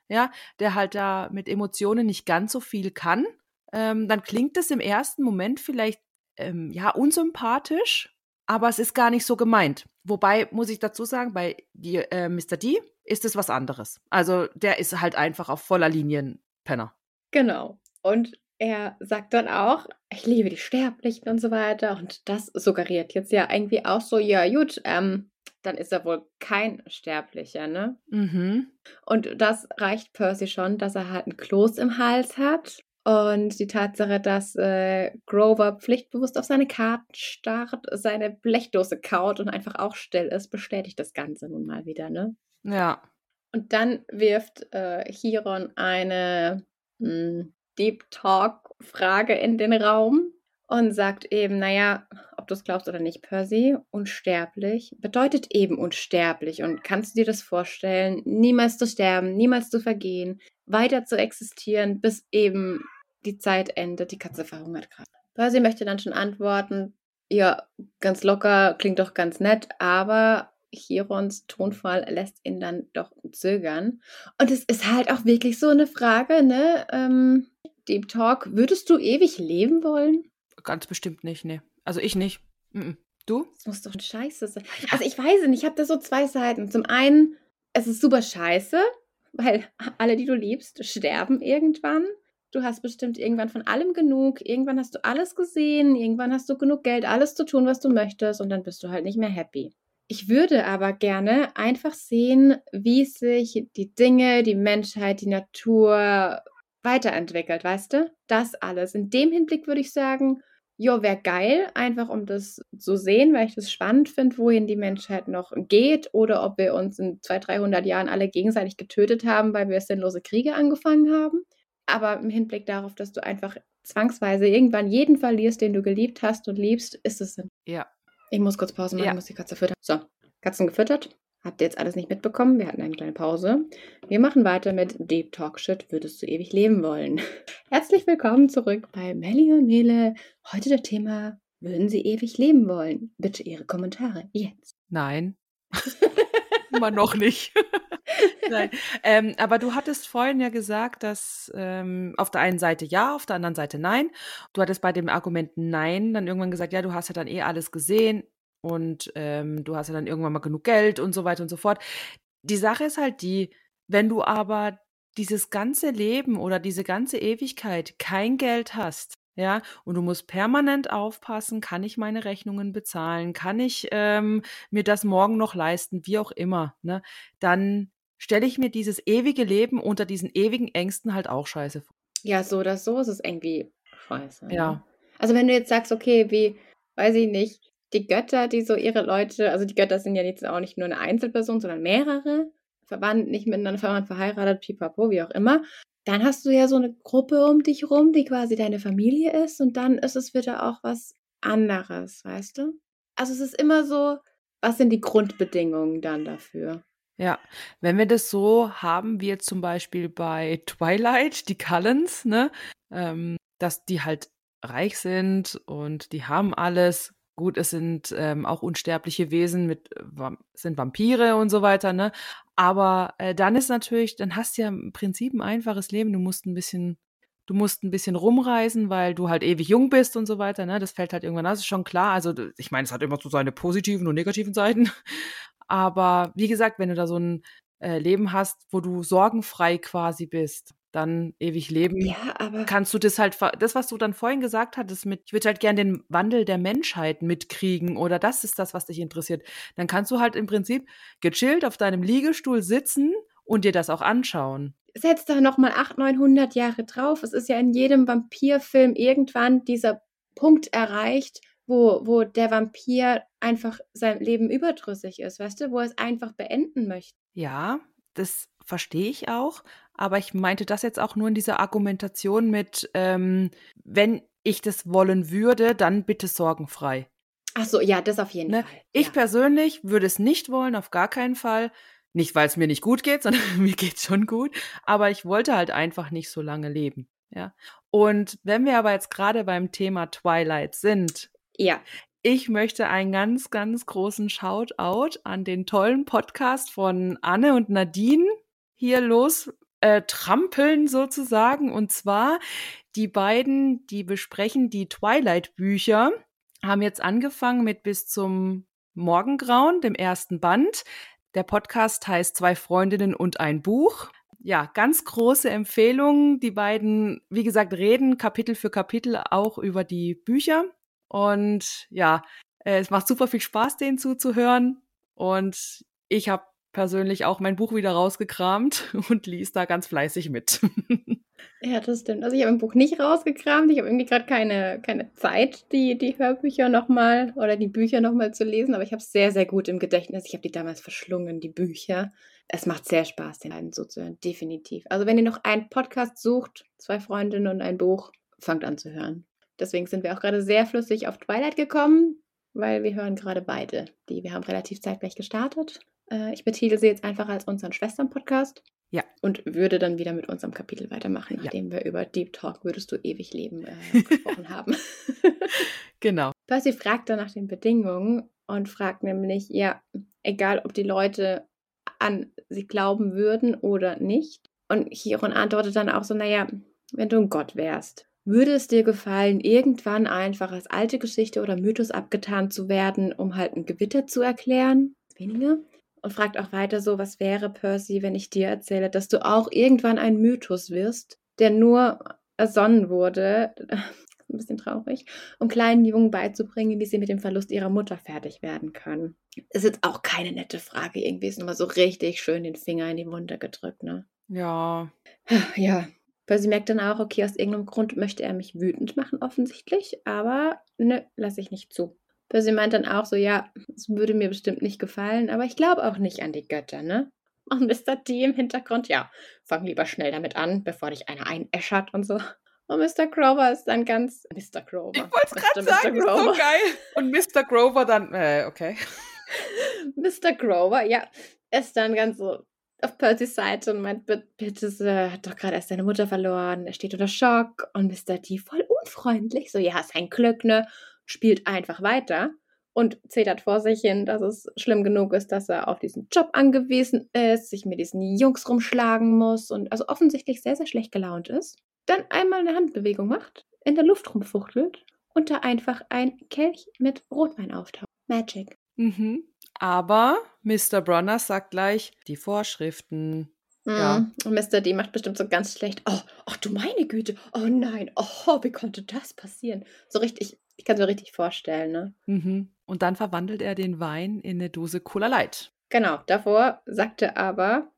ja, der halt da mit Emotionen nicht ganz so viel kann. Ähm, dann klingt es im ersten Moment vielleicht ähm, ja unsympathisch, aber es ist gar nicht so gemeint. Wobei muss ich dazu sagen, bei die, äh, Mr. D ist es was anderes. Also der ist halt einfach auf voller Linienpenner. Genau. Und er sagt dann auch, ich liebe die Sterblichen und so weiter. Und das suggeriert jetzt ja irgendwie auch so, ja gut, ähm, dann ist er wohl kein Sterblicher, ne? Mhm. Und das reicht Percy schon, dass er halt ein Kloß im Hals hat. Und die Tatsache, dass äh, Grover pflichtbewusst auf seine Karten starrt, seine Blechdose kaut und einfach auch still ist, bestätigt das Ganze nun mal wieder, ne? Ja. Und dann wirft äh, Chiron eine hm, Deep Talk-Frage in den Raum und sagt eben, naja, ob du es glaubst oder nicht, Percy, unsterblich bedeutet eben unsterblich. Und kannst du dir das vorstellen, niemals zu sterben, niemals zu vergehen, weiter zu existieren, bis eben die Zeit endet. Die Katze verhungert gerade. Percy möchte dann schon antworten, ja, ganz locker, klingt doch ganz nett, aber Chirons Tonfall lässt ihn dann doch zögern. Und es ist halt auch wirklich so eine Frage, ne? Ähm, Deep Talk, würdest du ewig leben wollen? Ganz bestimmt nicht, ne. Also ich nicht. Du? Das muss doch scheiße sein. Also ich weiß nicht, ich habe da so zwei Seiten. Zum einen, es ist super scheiße, weil alle, die du liebst, sterben irgendwann. Du hast bestimmt irgendwann von allem genug. Irgendwann hast du alles gesehen. Irgendwann hast du genug Geld, alles zu tun, was du möchtest. Und dann bist du halt nicht mehr happy. Ich würde aber gerne einfach sehen, wie sich die Dinge, die Menschheit, die Natur weiterentwickelt, weißt du? Das alles. In dem Hinblick würde ich sagen, jo, wäre geil, einfach um das zu sehen, weil ich das spannend finde, wohin die Menschheit noch geht oder ob wir uns in 200, 300 Jahren alle gegenseitig getötet haben, weil wir sinnlose Kriege angefangen haben aber im Hinblick darauf, dass du einfach zwangsweise irgendwann jeden verlierst, den du geliebt hast und liebst, ist es Sinn. Ja. Ich muss kurz Pause machen, Ja. muss die Katze füttern. So, Katzen gefüttert. Habt ihr jetzt alles nicht mitbekommen? Wir hatten eine kleine Pause. Wir machen weiter mit Deep Talk Shit. Würdest du ewig leben wollen? Herzlich willkommen zurück bei Melly und Mele. Heute das Thema: Würden Sie ewig leben wollen? Bitte Ihre Kommentare jetzt. Nein. Immer noch nicht. Nein. Ähm, aber du hattest vorhin ja gesagt, dass ähm, auf der einen Seite ja, auf der anderen Seite nein. Du hattest bei dem Argument nein dann irgendwann gesagt, ja, du hast ja dann eh alles gesehen und ähm, du hast ja dann irgendwann mal genug Geld und so weiter und so fort. Die Sache ist halt die, wenn du aber dieses ganze Leben oder diese ganze Ewigkeit kein Geld hast, ja, und du musst permanent aufpassen, kann ich meine Rechnungen bezahlen, kann ich ähm, mir das morgen noch leisten, wie auch immer, ne, dann stelle ich mir dieses ewige Leben unter diesen ewigen Ängsten halt auch scheiße vor. Ja, so oder so ist es irgendwie scheiße. Ne? Ja. Also wenn du jetzt sagst, okay, wie, weiß ich nicht, die Götter, die so ihre Leute, also die Götter sind ja jetzt auch nicht nur eine Einzelperson, sondern mehrere, verwandt, nicht miteinander verwandt, verheiratet, pipapo, wie auch immer. Dann hast du ja so eine Gruppe um dich rum, die quasi deine Familie ist und dann ist es wieder auch was anderes, weißt du? Also es ist immer so, was sind die Grundbedingungen dann dafür? Ja, wenn wir das so haben, wie jetzt zum Beispiel bei Twilight, die Cullens, ne, ähm, dass die halt reich sind und die haben alles. Gut, es sind ähm, auch unsterbliche Wesen mit äh, sind Vampire und so weiter, ne? Aber äh, dann ist natürlich, dann hast du ja im Prinzip ein einfaches Leben. Du musst ein bisschen, du musst ein bisschen rumreisen, weil du halt ewig jung bist und so weiter, ne? Das fällt halt irgendwann, aus, ist schon klar. Also ich meine, es hat immer so seine positiven und negativen Seiten. Aber wie gesagt, wenn du da so ein äh, Leben hast, wo du sorgenfrei quasi bist, dann ewig leben, Ja, aber kannst du das halt, das, was du dann vorhin gesagt hattest, mit, ich würde halt gern den Wandel der Menschheit mitkriegen oder das ist das, was dich interessiert, dann kannst du halt im Prinzip gechillt auf deinem Liegestuhl sitzen und dir das auch anschauen. setz da nochmal 800, 900 Jahre drauf. Es ist ja in jedem Vampirfilm irgendwann dieser Punkt erreicht, wo, wo der Vampir einfach sein Leben überdrüssig ist, weißt du, wo er es einfach beenden möchte. Ja, das verstehe ich auch, aber ich meinte das jetzt auch nur in dieser Argumentation mit, ähm, wenn ich das wollen würde, dann bitte sorgenfrei. Ach so, ja, das auf jeden Ne? Fall. Ich ja. persönlich würde es nicht wollen, auf gar keinen Fall. Nicht, weil es mir nicht gut geht, sondern mir geht schon gut. Aber ich wollte halt einfach nicht so lange leben. Ja. Und wenn wir aber jetzt gerade beim Thema Twilight sind, ja, ich möchte einen ganz, ganz großen Shoutout an den tollen Podcast von Anne und Nadine hier los äh, trampeln sozusagen. Und zwar die beiden, die besprechen die Twilight-Bücher, haben jetzt angefangen mit bis zum Morgengrauen, dem ersten Band. Der Podcast heißt Zwei Freundinnen und ein Buch. Ja, ganz große Empfehlung. Die beiden, wie gesagt, reden Kapitel für Kapitel auch über die Bücher. Und ja, äh, es macht super viel Spaß, denen zuzuhören. Und ich habe persönlich auch mein Buch wieder rausgekramt und lies da ganz fleißig mit. Ja, das stimmt. Also ich habe ein Buch nicht rausgekramt. Ich habe irgendwie gerade keine, keine Zeit, die, die Hörbücher nochmal oder die Bücher nochmal zu lesen, aber ich habe es sehr, sehr gut im Gedächtnis. Ich habe die damals verschlungen, die Bücher. Es macht sehr Spaß, den einen so zu hören, definitiv. Also wenn ihr noch einen Podcast sucht, zwei Freundinnen und ein Buch, fangt an zu hören. Deswegen sind wir auch gerade sehr flüssig auf Twilight gekommen, weil wir hören gerade beide. Die, wir haben relativ zeitgleich gestartet. Äh, ich betitel sie jetzt einfach als unseren Schwestern-Podcast. Ja. Und würde dann wieder mit unserem Kapitel weitermachen, Ja. nachdem wir über Deep Talk würdest du ewig leben äh, gesprochen haben. Genau. Percy fragt dann nach den Bedingungen und fragt nämlich, ja, egal ob die Leute an sie glauben würden oder nicht. Und Chiron antwortet dann auch so, naja, wenn du ein Gott wärst, würde es dir gefallen, irgendwann einfach als alte Geschichte oder Mythos abgetan zu werden, um halt ein Gewitter zu erklären? Weniger? Und fragt auch weiter so, was wäre, Percy, wenn ich dir erzähle, dass du auch irgendwann ein Mythos wirst, der nur ersonnen wurde, ein bisschen traurig, um kleinen Jungen beizubringen, wie sie mit dem Verlust ihrer Mutter fertig werden können. Ist jetzt auch keine nette Frage, irgendwie ist nochmal so richtig schön den Finger in die Wunde gedrückt, ne? Ja. Ja. Percy merkt dann auch, okay, aus irgendeinem Grund möchte er mich wütend machen, offensichtlich, aber ne, lasse ich nicht zu. Percy meint dann auch so, ja, es würde mir bestimmt nicht gefallen, aber ich glaube auch nicht an die Götter, ne? Und Mr. D im Hintergrund, ja, fang lieber schnell damit an, bevor dich einer einäschert und so. Und Mr. Grover ist dann ganz. Mr. Grover. Ich wollte es gerade Mr. sagen, ist so geil. Und Mr. Grover dann, äh, okay. Mr. Grover, ja, ist dann ganz so auf Percys Seite und meint, "Bitte, er hat doch gerade erst seine Mutter verloren, er steht unter Schock und Mr. D voll unfreundlich, so, ja, ist ein Glück, ne, spielt einfach weiter und zetert vor sich hin, dass es schlimm genug ist, dass er auf diesen Job angewiesen ist, sich mit diesen Jungs rumschlagen muss und also offensichtlich sehr, sehr schlecht gelaunt ist. Dann einmal eine Handbewegung macht, in der Luft rumfuchtelt und da einfach ein Kelch mit Rotwein auftaucht. Magic. Mhm. Aber Mr. Bronner sagt gleich, die Vorschriften. Ja. Mhm. Und Mr. D macht bestimmt so ganz schlecht. Oh, ach du meine Güte. Oh nein. Oh, wie konnte das passieren? So richtig, ich kann es mir richtig vorstellen, ne? Mhm. Und dann verwandelt er den Wein in eine Dose Cola Light. Genau. Davor sagte aber,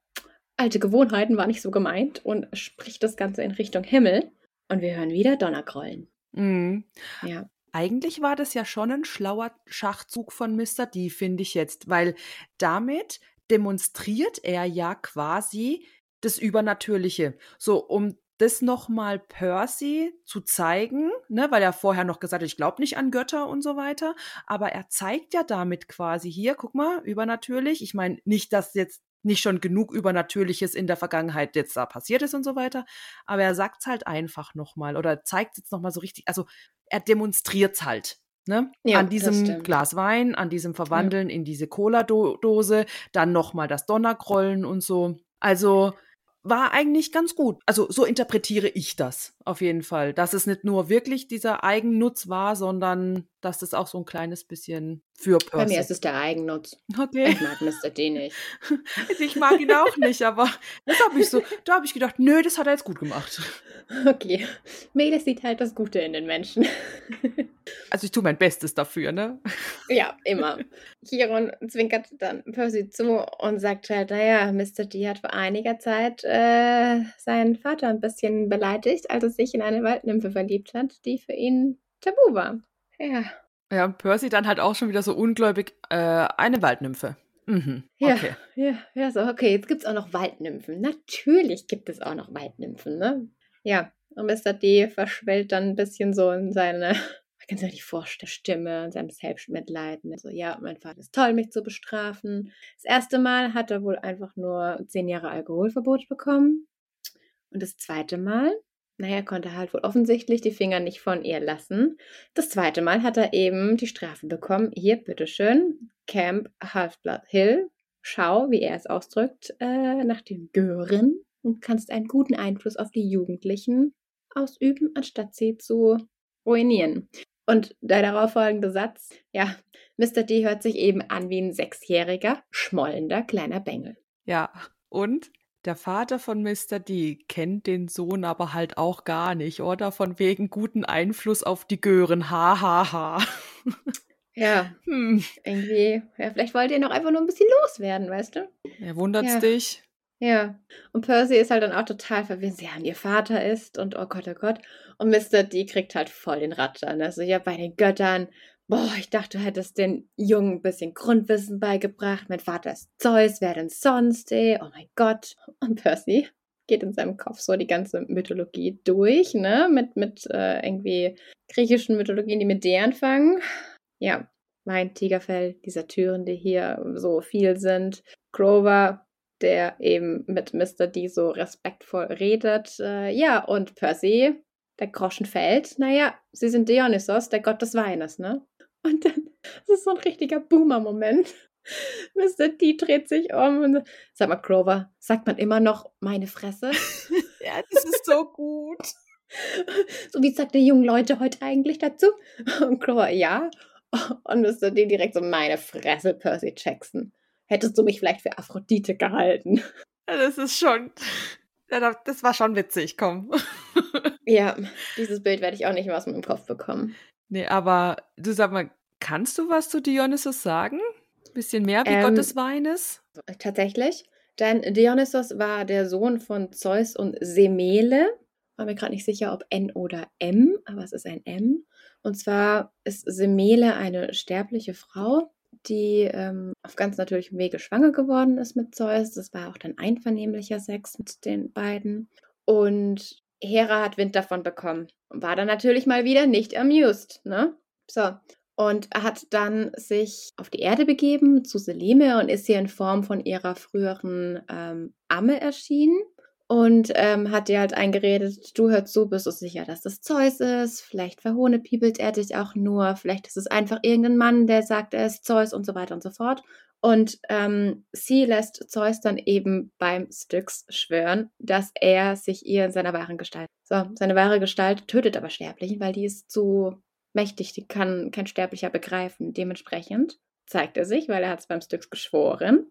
alte Gewohnheiten war nicht so gemeint und spricht das Ganze in Richtung Himmel. Und wir hören wieder Donnergrollen. Mhm. Ja. Eigentlich war das ja schon ein schlauer Schachzug von Mr. D, finde ich jetzt, weil damit demonstriert er ja quasi das Übernatürliche. So, um das nochmal Percy zu zeigen, ne, weil er vorher noch gesagt hat, ich glaube nicht an Götter und so weiter, aber er zeigt ja damit quasi hier, guck mal, übernatürlich. Ich meine, nicht, dass jetzt nicht schon genug Übernatürliches in der Vergangenheit jetzt da passiert ist und so weiter, aber er sagt es halt einfach nochmal oder zeigt es jetzt nochmal so richtig, also er demonstriert es halt. Ne? Ja, an diesem. Glas Wein, an diesem Verwandeln in diese Cola-Dose, dann nochmal das Donnergrollen und so. Also war eigentlich ganz gut. Also so interpretiere ich das auf jeden Fall. Dass es nicht nur wirklich dieser Eigennutz war, sondern dass das auch so ein kleines bisschen für Percy. Bei mir ist es der Eigennutz. okay. Ich mag Mr. D nicht. Also ich mag ihn auch nicht, aber das habe ich so, da habe ich gedacht, nö, das hat er jetzt gut gemacht. Okay. Melis sieht halt das Gute in den Menschen. Also ich tue mein Bestes dafür, ne? Ja, immer. Chiron zwinkert dann Percy zu und sagt halt, naja, Mr. D hat vor einiger Zeit äh, seinen Vater ein bisschen beleidigt, als er sich in eine Waldnymphe verliebt hat, die für ihn tabu war. Ja, Ja, und Percy dann halt auch schon wieder so ungläubig, äh, eine Waldnymphe. Mhm, ja, okay. ja, ja, so, okay, jetzt gibt es auch noch Waldnymphen. Natürlich gibt es auch noch Waldnymphen, ne? Ja, und Mr. D verschwellt dann ein bisschen so in seine, ich kann mir nicht vorstellen, Stimme, in seinem Selbstmitleid. Ne? So, ja, mein Vater ist toll, mich zu bestrafen. Das erste Mal hat er wohl einfach nur zehn Jahre Alkoholverbot bekommen. Und das zweite Mal, naja, konnte halt wohl offensichtlich die Finger nicht von ihr lassen. Das zweite Mal hat er eben die Strafe bekommen. Hier, bitteschön, Camp Half-Blood Hill. Schau, wie er es ausdrückt, äh, nach dem Gören und kannst einen guten Einfluss auf die Jugendlichen ausüben, anstatt sie zu ruinieren. Und der darauffolgende Satz, ja, Mr. D hört sich eben an wie ein sechsjähriger, schmollender kleiner Bengel. Ja, und der Vater von Mr. D kennt den Sohn aber halt auch gar nicht, oder? Von wegen guten Einfluss auf die Gören. Ha, ha, ha. Ja, Hm. irgendwie, ja, vielleicht wollte er noch einfach nur ein bisschen loswerden, weißt du? Ja, wundert's Ja. dich? Ja. Und Percy ist halt dann auch total verwirrt, ja, und ihr Vater ist und oh Gott, oh Gott. Und Mr. D kriegt halt voll den Ratschan. Also ja, bei den Göttern, boah, ich dachte, du hättest den Jungen ein bisschen Grundwissen beigebracht. Mein Vater ist Zeus, wer denn sonst, ey? Oh mein Gott. Und Percy geht in seinem Kopf so die ganze Mythologie durch, ne? Mit, mit äh, irgendwie griechischen Mythologien, die mit D anfangen. Ja, mein Tigerfell, dieser Türen, die hier so viel sind. Grover, der eben mit Mr. D so respektvoll redet. Äh, ja, und Percy, der Groschen fällt. Naja, sie sind Dionysos, der Gott des Weines, ne? Und dann, das ist so ein richtiger Boomer-Moment. Mr. D dreht sich um und sag mal, Grover, sagt man immer noch meine Fresse? ja, das ist so gut. So, wie sagt der jungen Leute heute eigentlich dazu? Und Grover, ja. Und Mr. D direkt so, meine Fresse, Percy Jackson. Hättest du mich vielleicht für Aphrodite gehalten? Das ist schon, das war schon witzig, komm. ja, dieses Bild werde ich auch nicht mehr aus meinem Kopf bekommen. Nee, aber du sag mal, kannst du was zu Dionysus sagen? Bisschen mehr wie ähm, Gott des Weines? Tatsächlich. Denn Dionysos war der Sohn von Zeus und Semele. War mir gerade nicht sicher, ob N oder M, aber es ist ein M. Und zwar ist Semele eine sterbliche Frau, die ähm, auf ganz natürlichem Wege schwanger geworden ist mit Zeus. Das war auch dann einvernehmlicher Sex mit den beiden. Und Hera hat Wind davon bekommen und war dann natürlich mal wieder nicht amused, ne? So, und hat dann sich auf die Erde begeben zu Seleme und ist hier in Form von ihrer früheren ähm, Amme erschienen und ähm, hat dir halt eingeredet, du hörst zu, bist du sicher, dass das Zeus ist, vielleicht verhohnepiebelt er dich auch nur, vielleicht ist es einfach irgendein Mann, der sagt, er ist Zeus und so weiter und so fort. Und ähm, sie lässt Zeus dann eben beim Styx schwören, dass er sich ihr in seiner wahren Gestalt. So, seine wahre Gestalt tötet aber Sterblichen, weil die ist zu mächtig, die kann kein Sterblicher begreifen. Dementsprechend zeigt er sich, weil er hat es beim Styx geschworen.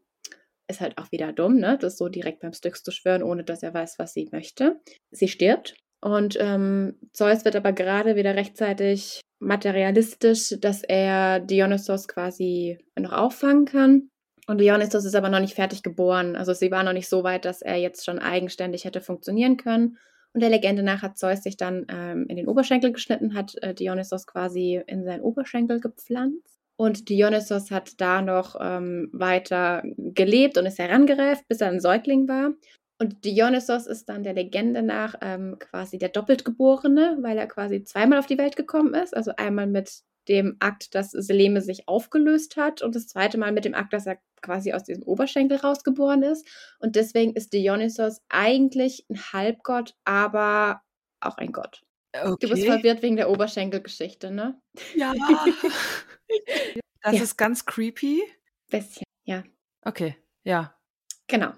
Ist halt auch wieder dumm, ne? Das so direkt beim Styx zu schwören, ohne dass er weiß, was sie möchte. Sie stirbt und ähm, Zeus wird aber gerade wieder rechtzeitig materialistisch, dass er Dionysos quasi noch auffangen kann. Und Dionysos ist aber noch nicht fertig geboren. Also sie war noch nicht so weit, dass er jetzt schon eigenständig hätte funktionieren können. Und der Legende nach hat Zeus sich dann ähm, in den Oberschenkel geschnitten, hat äh, Dionysos quasi in seinen Oberschenkel gepflanzt. Und Dionysos hat da noch ähm, weiter gelebt und ist herangereift, bis er ein Säugling war. Und Dionysos ist dann der Legende nach ähm, quasi der Doppeltgeborene, weil er quasi zweimal auf die Welt gekommen ist. Also einmal mit dem Akt, dass Seleme sich aufgelöst hat und das zweite Mal mit dem Akt, dass er quasi aus diesem Oberschenkel rausgeboren ist. Und deswegen ist Dionysos eigentlich ein Halbgott, aber auch ein Gott. Okay. Du bist verwirrt wegen der Oberschenkelgeschichte, ne? Ja. das ja. ist ganz creepy. Bisschen, ja. Okay, ja. Genau.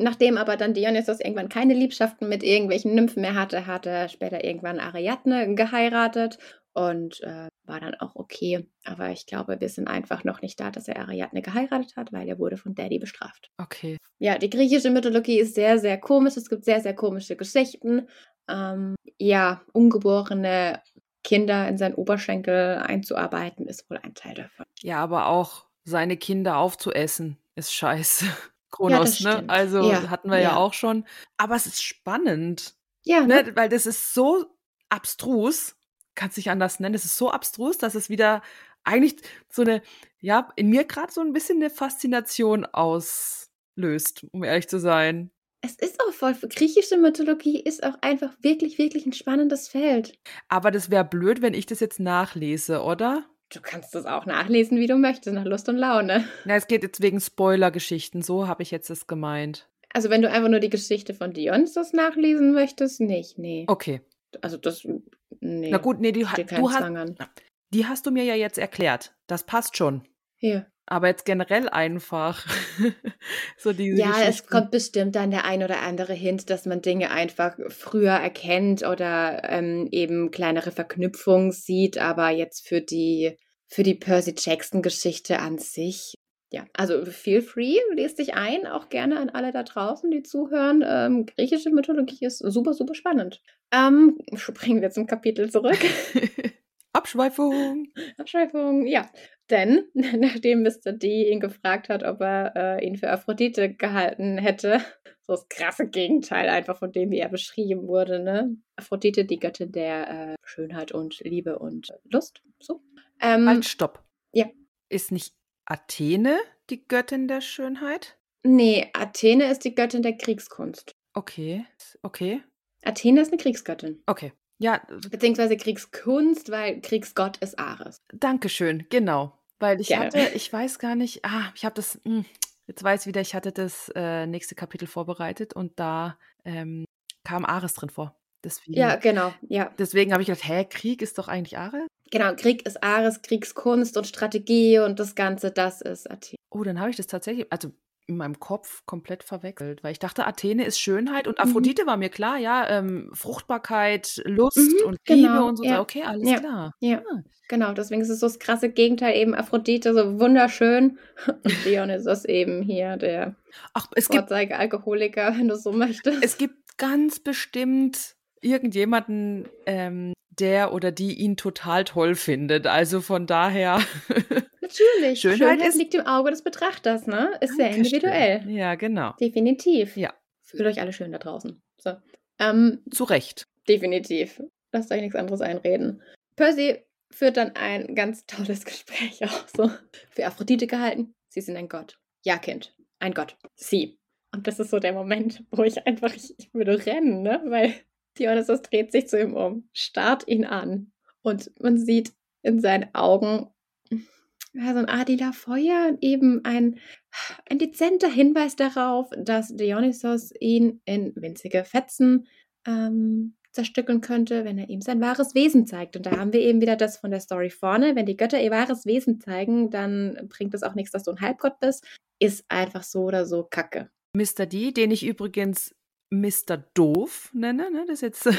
Nachdem aber dann Dionysos irgendwann keine Liebschaften mit irgendwelchen Nymphen mehr hatte, hat er später irgendwann Ariadne geheiratet und äh, war dann auch okay. Aber ich glaube, wir sind einfach noch nicht da, dass er Ariadne geheiratet hat, weil er wurde von Daddy bestraft. Okay. Ja, die griechische Mythologie ist sehr, sehr komisch. Es gibt sehr, sehr komische Geschichten. Ähm, ja, ungeborene Kinder in seinen Oberschenkel einzuarbeiten, ist wohl ein Teil davon. Ja, aber auch seine Kinder aufzuessen, ist scheiße. Kronos, ja, ne? Also ja, hatten wir ja. ja. auch schon. Aber es ist spannend. Ja. Ne? ne? Weil das ist so abstrus kann es nicht anders nennen. Es ist so abstrus, dass es wieder eigentlich so eine, ja, in mir gerade so ein bisschen eine Faszination auslöst, um ehrlich zu sein. Es ist auch voll, griechische Mythologie ist auch einfach wirklich, wirklich ein spannendes Feld. Aber das wäre blöd, wenn ich das jetzt nachlese, oder? Du kannst das auch nachlesen, wie du möchtest, nach Lust und Laune. Na, es geht jetzt wegen Spoiler-Geschichten, so habe ich jetzt das gemeint. Also wenn du einfach nur die Geschichte von Dionysos nachlesen möchtest, nicht, nee. Okay. Also das Nee. Na gut, nee, die, du hast, die hast du mir ja jetzt erklärt. Das passt schon. Hier. Aber jetzt generell einfach. so diese ja, es kommt bestimmt dann der ein oder andere Hint, dass man Dinge einfach früher erkennt oder ähm, eben kleinere Verknüpfungen sieht. Aber jetzt für die, für die Percy Jackson-Geschichte an sich ja, also feel free, lest dich ein, auch gerne an alle da draußen, die zuhören. Ähm, griechische Mythologie ist super, super spannend. Ähm, springen wir zum Kapitel zurück. Abschweifung. Abschweifung, ja. Denn nachdem Mr. D ihn gefragt hat, ob er äh, ihn für Aphrodite gehalten hätte, so das krasse Gegenteil einfach von dem, wie er beschrieben wurde, ne? Aphrodite, die Göttin der äh, Schönheit und Liebe und Lust. So. Ähm, Halt, stopp. ja. Ist nicht Athene die Göttin der Schönheit? Nee, Athene ist die Göttin der Kriegskunst. Okay, okay, Athene ist eine Kriegsgöttin. okay. Ja, Beziehungsweise Kriegskunst, weil Kriegsgott ist Ares. Dankeschön, genau. Weil ich Gerne. hatte, ich weiß gar nicht, ah, ich habe das, hm, jetzt weiß ich wieder, ich hatte das äh, nächste Kapitel vorbereitet und da ähm, kam Ares drin vor. Deswegen, Ja, genau, ja. deswegen habe ich gedacht, hä, Krieg ist doch eigentlich Ares? Genau, Krieg ist Ares, Kriegskunst und Strategie und das Ganze, das ist Athene. Oh, dann habe ich das tatsächlich, also in meinem Kopf komplett verwechselt, weil ich dachte, Athene ist Schönheit und Mhm. Aphrodite war mir klar, ja, ähm, Fruchtbarkeit, Lust Mhm, und Liebe genau, und so. ja, Okay, alles ja. klar. Ja, Ah. genau, deswegen ist es so das krasse Gegenteil, eben Aphrodite, so wunderschön. Und Dionysos eben hier, der Ach, es gibt, Vorzeige-Alkoholiker, wenn du so möchtest. es gibt ganz bestimmt irgendjemanden, ähm, der oder die ihn total toll findet. Also von daher. Natürlich, Schönheit Schönheit, liegt im Auge des Betrachters, ne? Ist sehr individuell. Ja, genau. Definitiv. Ja. Fühlt euch alle schön da draußen. So. Ähm, Zu Recht. definitiv. Lasst euch nichts anderes einreden. Percy führt dann ein ganz tolles Gespräch auch so. Für Aphrodite gehalten. Sie sind ein Gott. Ja, Kind. Ein Gott. Sie. Und das ist so der Moment, wo ich einfach, ich, ich würde rennen, ne? Weil Dionysos dreht sich zu ihm um, starrt ihn an. Und man sieht in seinen Augen ja, so ein adler Feuer und eben ein, ein dezenter Hinweis darauf, dass Dionysos ihn in winzige Fetzen ähm, zerstückeln könnte, wenn er ihm sein wahres Wesen zeigt. Und da haben wir eben wieder das von der Story vorne. Wenn die Götter ihr wahres Wesen zeigen, dann bringt es auch nichts, dass du ein Halbgott bist. Ist einfach so oder so Kacke. Mr. D, den ich übrigens Mr. Doof nenne, ne? Das ist jetzt.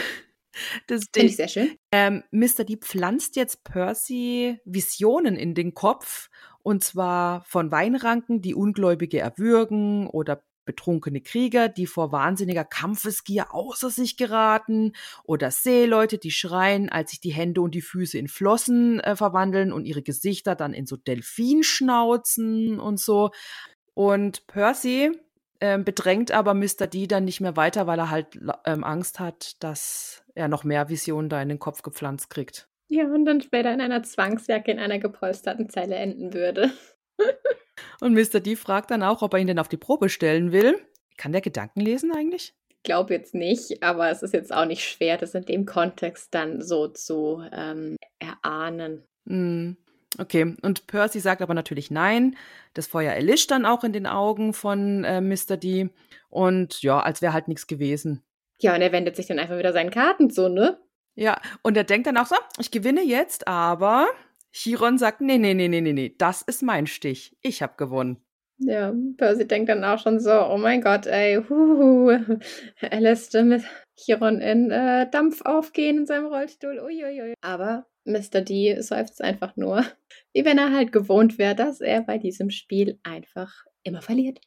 Das, Finde ich sehr schön. Ähm, Mr. D pflanzt jetzt Percy Visionen in den Kopf und zwar von Weinranken, die Ungläubige erwürgen oder betrunkene Krieger, die vor wahnsinniger Kampfesgier außer sich geraten oder Seeleute, die schreien, als sich die Hände und die Füße in Flossen äh, verwandeln und ihre Gesichter dann in so Delfinschnauzen und so. Und Percy ähm, bedrängt aber Mr. D dann nicht mehr weiter, weil er halt ähm, Angst hat, dass er noch mehr Visionen da in den Kopf gepflanzt kriegt. Ja, und dann später in einer Zwangsjacke in einer gepolsterten Zelle enden würde. Und Mr. D fragt dann auch, ob er ihn denn auf die Probe stellen will. Kann der Gedanken lesen eigentlich? Ich glaube jetzt nicht, aber es ist jetzt auch nicht schwer, das in dem Kontext dann so zu ähm, erahnen. Hm, Okay, und Percy sagt aber natürlich nein. Das Feuer erlischt dann auch in den Augen von äh, Mr. D. Und ja, als wäre halt nichts gewesen. Ja, und er wendet sich dann einfach wieder seinen Karten zu, ne? Ja, und er denkt dann auch so, ich gewinne jetzt, aber Chiron sagt, nee, nee, nee, nee, nee, nee, das ist mein Stich. Ich habe gewonnen. Ja, Percy denkt dann auch schon so, oh mein Gott, ey, huhu. Er lässt mit Chiron in äh, Dampf aufgehen in seinem Rollstuhl. Uiuiui. Aber Mr. D seufzt einfach nur, wie wenn er halt gewohnt wäre, dass er bei diesem Spiel einfach immer verliert.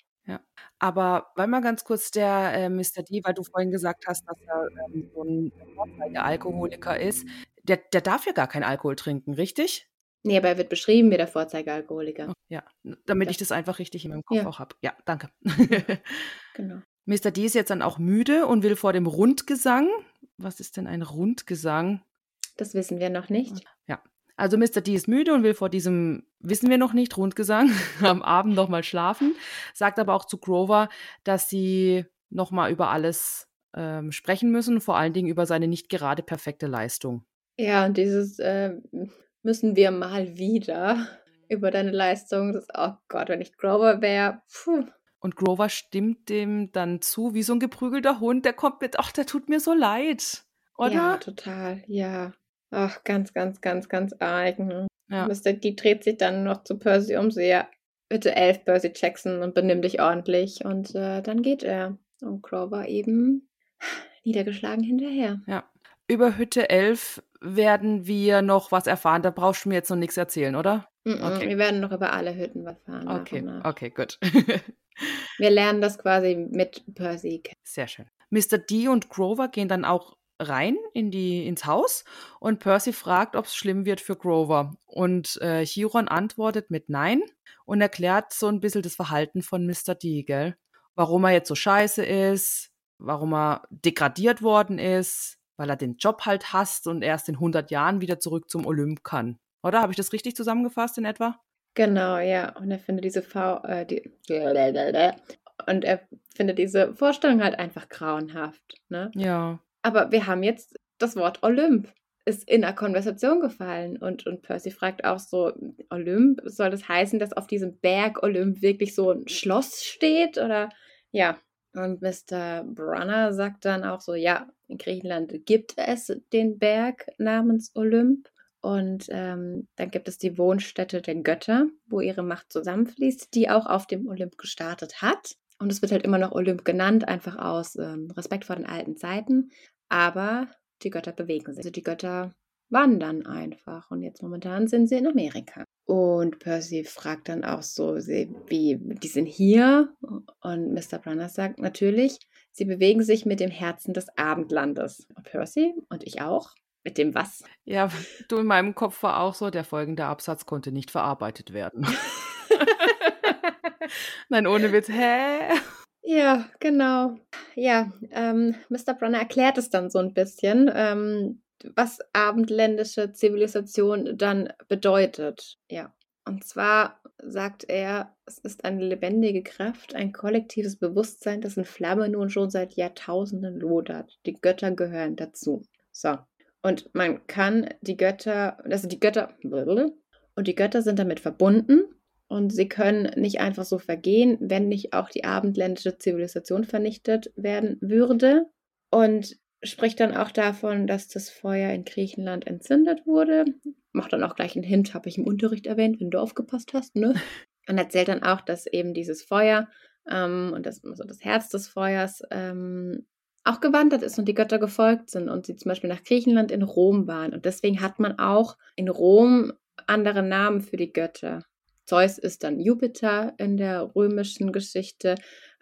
Aber weil mal ganz kurz der äh, Mr. D, weil du vorhin gesagt hast, dass er ähm, so ein Alkoholiker ist, der, der darf ja gar keinen Alkohol trinken, richtig? Nee, aber er wird beschrieben wie der Vorzeigealkoholiker. Ja, damit Ja. ich das einfach richtig in meinem Kopf Ja. auch habe. Ja, danke. Genau. Mr. D ist jetzt dann auch müde und will vor dem Rundgesang. Was ist denn ein Rundgesang? Das wissen wir noch nicht. Also Mr. D ist müde und will vor diesem, wissen wir noch nicht, Rundgesang am Abend nochmal schlafen, sagt aber auch zu Grover, dass sie nochmal über alles ähm, sprechen müssen, vor allen Dingen über seine nicht gerade perfekte Leistung. Ja, und dieses äh, müssen wir mal wieder über deine Leistung. Das, oh Gott, wenn ich Grover wäre. Puh. Und Grover stimmt dem dann zu, wie so ein geprügelter Hund, der kommt mit, ach, der tut mir so leid. Oder? Ja, total. Ja. Ach, ganz, ganz, ganz, ganz arg. ne? Ja. Mr. D dreht sich dann noch zu Percy um, so ja, bitte elf Percy Jackson und benimm dich ordentlich. Und äh, dann geht er. Und Grover eben niedergeschlagen hinterher. Ja. Über Hütte 11 werden wir noch was erfahren. Da brauchst du mir jetzt noch nichts erzählen, oder? Mm -mm, Okay. Wir werden noch über alle Hütten was fahren. nach Okay, okay, gut. Wir lernen das quasi mit Percy kennen. Sehr schön. Mr. D und Grover gehen dann auch rein in die, ins Haus und Percy fragt, ob es schlimm wird für Grover. Und äh, Chiron antwortet mit Nein und erklärt so ein bisschen das Verhalten von Mr. D, gell? Warum er jetzt so scheiße ist, warum er degradiert worden ist, weil er den Job halt hasst und erst in 100 Jahren wieder zurück zum Olymp kann. Oder habe ich das richtig zusammengefasst in etwa? Genau, ja. Und er findet diese v äh, die, und er findet diese Vorstellung halt einfach grauenhaft. Ne? Ja. Aber wir haben jetzt das Wort Olymp ist in der Konversation gefallen und, und Percy fragt auch so, Olymp, soll das heißen, dass auf diesem Berg Olymp wirklich so ein Schloss steht oder ja, und Mr. Brunner sagt dann auch so, ja, in Griechenland gibt es den Berg namens Olymp und ähm, dann gibt es die Wohnstätte der Götter, wo ihre Macht zusammenfließt, die auch auf dem Olymp gestartet hat. Und es wird halt immer noch Olymp genannt, einfach aus ähm, Respekt vor den alten Zeiten. Aber die Götter bewegen sich. Also die Götter wandern einfach. Und jetzt momentan sind sie in Amerika. Und Percy fragt dann auch so, wie, die sind hier. Und Mr. Brunner sagt natürlich, sie bewegen sich mit dem Herzen des Abendlandes. Percy und ich auch. Mit dem was? Ja, du in meinem Kopf war auch so, der folgende Absatz konnte nicht verarbeitet werden. Nein, ohne Witz. Hä? Ja, genau. Ja, ähm, Mr. Brunner erklärt es dann so ein bisschen, ähm, was abendländische Zivilisation dann bedeutet. Ja. Und zwar sagt er, es ist eine lebendige Kraft, ein kollektives Bewusstsein, das in Flamme nun schon seit Jahrtausenden lodert. Die Götter gehören dazu. So. Und man kann die Götter, also die Götter, und die Götter sind damit verbunden und sie können nicht einfach so vergehen, wenn nicht auch die abendländische Zivilisation vernichtet werden würde. Und spricht dann auch davon, dass das Feuer in Griechenland entzündet wurde. Macht dann auch gleich einen Hint, habe ich im Unterricht erwähnt, wenn du aufgepasst hast, ne? Und erzählt dann auch, dass eben dieses Feuer ähm, und das, also das Herz des Feuers ähm, auch gewandert ist und die Götter gefolgt sind und sie zum Beispiel nach Griechenland in Rom waren. Und deswegen hat man auch in Rom andere Namen für die Götter. Zeus ist dann Jupiter in der römischen Geschichte,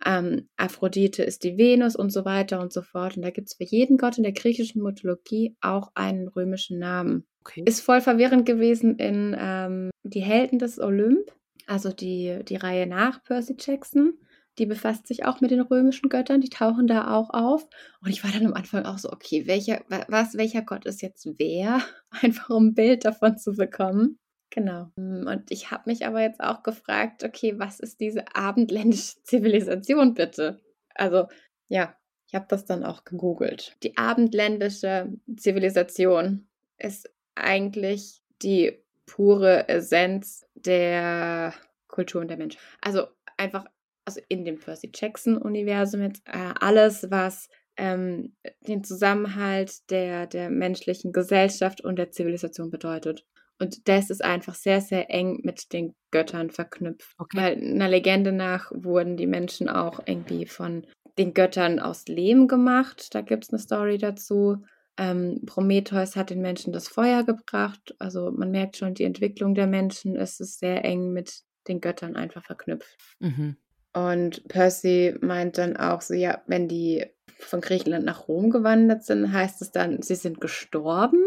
ähm, Aphrodite ist die Venus und so weiter und so fort. Und da gibt es für jeden Gott in der griechischen Mythologie auch einen römischen Namen. Okay. Ist voll verwirrend gewesen in ähm, Die Helden des Olymp, also die, die Reihe nach Percy Jackson. Die befasst sich auch mit den römischen Göttern, die tauchen da auch auf. Und ich war dann am Anfang auch so, okay, welcher, was, welcher Gott ist jetzt wer? Einfach um ein Bild davon zu bekommen. Genau. Hm, und ich habe mich aber jetzt auch gefragt, okay, was ist diese abendländische Zivilisation bitte? Also, ja, ich habe das dann auch gegoogelt. Die abendländische Zivilisation ist eigentlich die pure Essenz der Kultur und der Menschen. Also einfach, also in dem Percy Jackson-Universum jetzt äh, alles, was ähm, den Zusammenhalt der, der menschlichen Gesellschaft und der Zivilisation bedeutet. Und das ist einfach sehr, sehr eng mit den Göttern verknüpft. Okay. Weil einer Legende nach wurden die Menschen auch irgendwie von den Göttern aus Lehm gemacht. Da gibt es eine Story dazu. Ähm, Prometheus hat den Menschen das Feuer gebracht. Also man merkt schon, die Entwicklung der Menschen ist sehr eng mit den Göttern einfach verknüpft. Mhm. Und Percy meint dann auch so, ja, wenn die von Griechenland nach Rom gewandert sind, heißt es dann, sie sind gestorben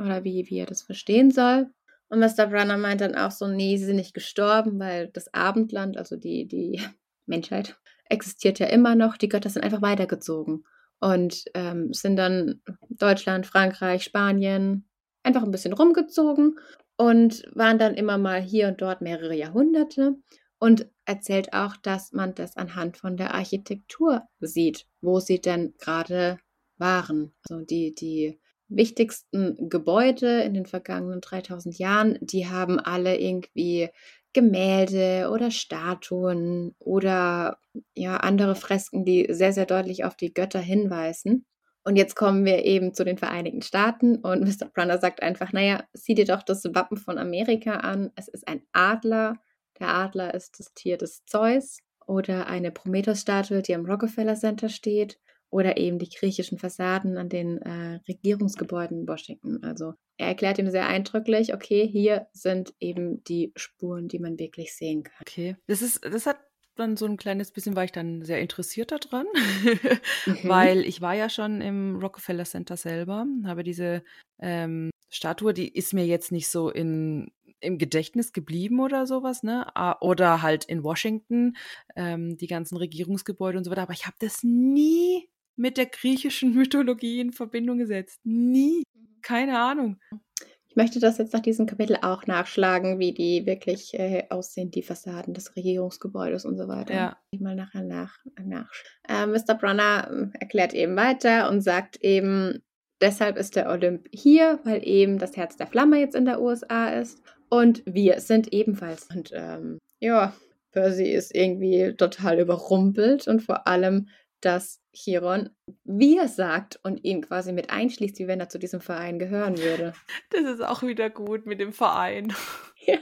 oder wie, wie er das verstehen soll. Und Mr. Brunner meint dann auch so, nee, sie sind nicht gestorben, weil das Abendland, also die, die Menschheit, existiert ja immer noch. Die Götter sind einfach weitergezogen und ähm, sind dann Deutschland, Frankreich, Spanien einfach ein bisschen rumgezogen und waren dann immer mal hier und dort mehrere Jahrhunderte und erzählt auch, dass man das anhand von der Architektur sieht, wo sie denn gerade waren. Also die, die wichtigsten Gebäude in den vergangenen 3000 Jahren, die haben alle irgendwie Gemälde oder Statuen oder ja andere Fresken, die sehr, sehr deutlich auf die Götter hinweisen. Und jetzt kommen wir eben zu den Vereinigten Staaten und Mr. Brunner sagt einfach, naja, sieh dir doch das Wappen von Amerika an. Es ist ein Adler. Der Adler ist das Tier des Zeus oder eine Prometheus-Statue, die am Rockefeller Center steht oder eben die griechischen Fassaden an den äh, Regierungsgebäuden in Washington. Also er erklärt ihm sehr eindrücklich, okay, hier sind eben die Spuren, die man wirklich sehen kann. Okay, das ist, das hat dann so ein kleines bisschen, war ich dann sehr interessiert daran, Mhm. weil ich war ja schon im Rockefeller Center selber, habe diese ähm, Statue, die ist mir jetzt nicht so in, im Gedächtnis geblieben oder sowas, ne? Oder halt in Washington, ähm, die ganzen Regierungsgebäude und so weiter, aber ich habe das nie mit der griechischen Mythologie in Verbindung gesetzt. Nie. Keine Ahnung. Ich möchte das jetzt nach diesem Kapitel auch nachschlagen, wie die wirklich äh, aussehen, die Fassaden des Regierungsgebäudes und so weiter. Ja. Ich mal nachher nach. nach. Äh, Mr. Brunner äh, erklärt eben weiter und sagt eben, deshalb ist der Olymp hier, weil eben das Herz der Flamme jetzt in der USA ist. Und wir sind ebenfalls. Und ähm, ja, Percy ist irgendwie total überrumpelt und vor allem, dass Chiron wir sagt und ihn quasi mit einschließt, wie wenn er zu diesem Verein gehören würde. Das ist auch wieder gut mit dem Verein. Ja.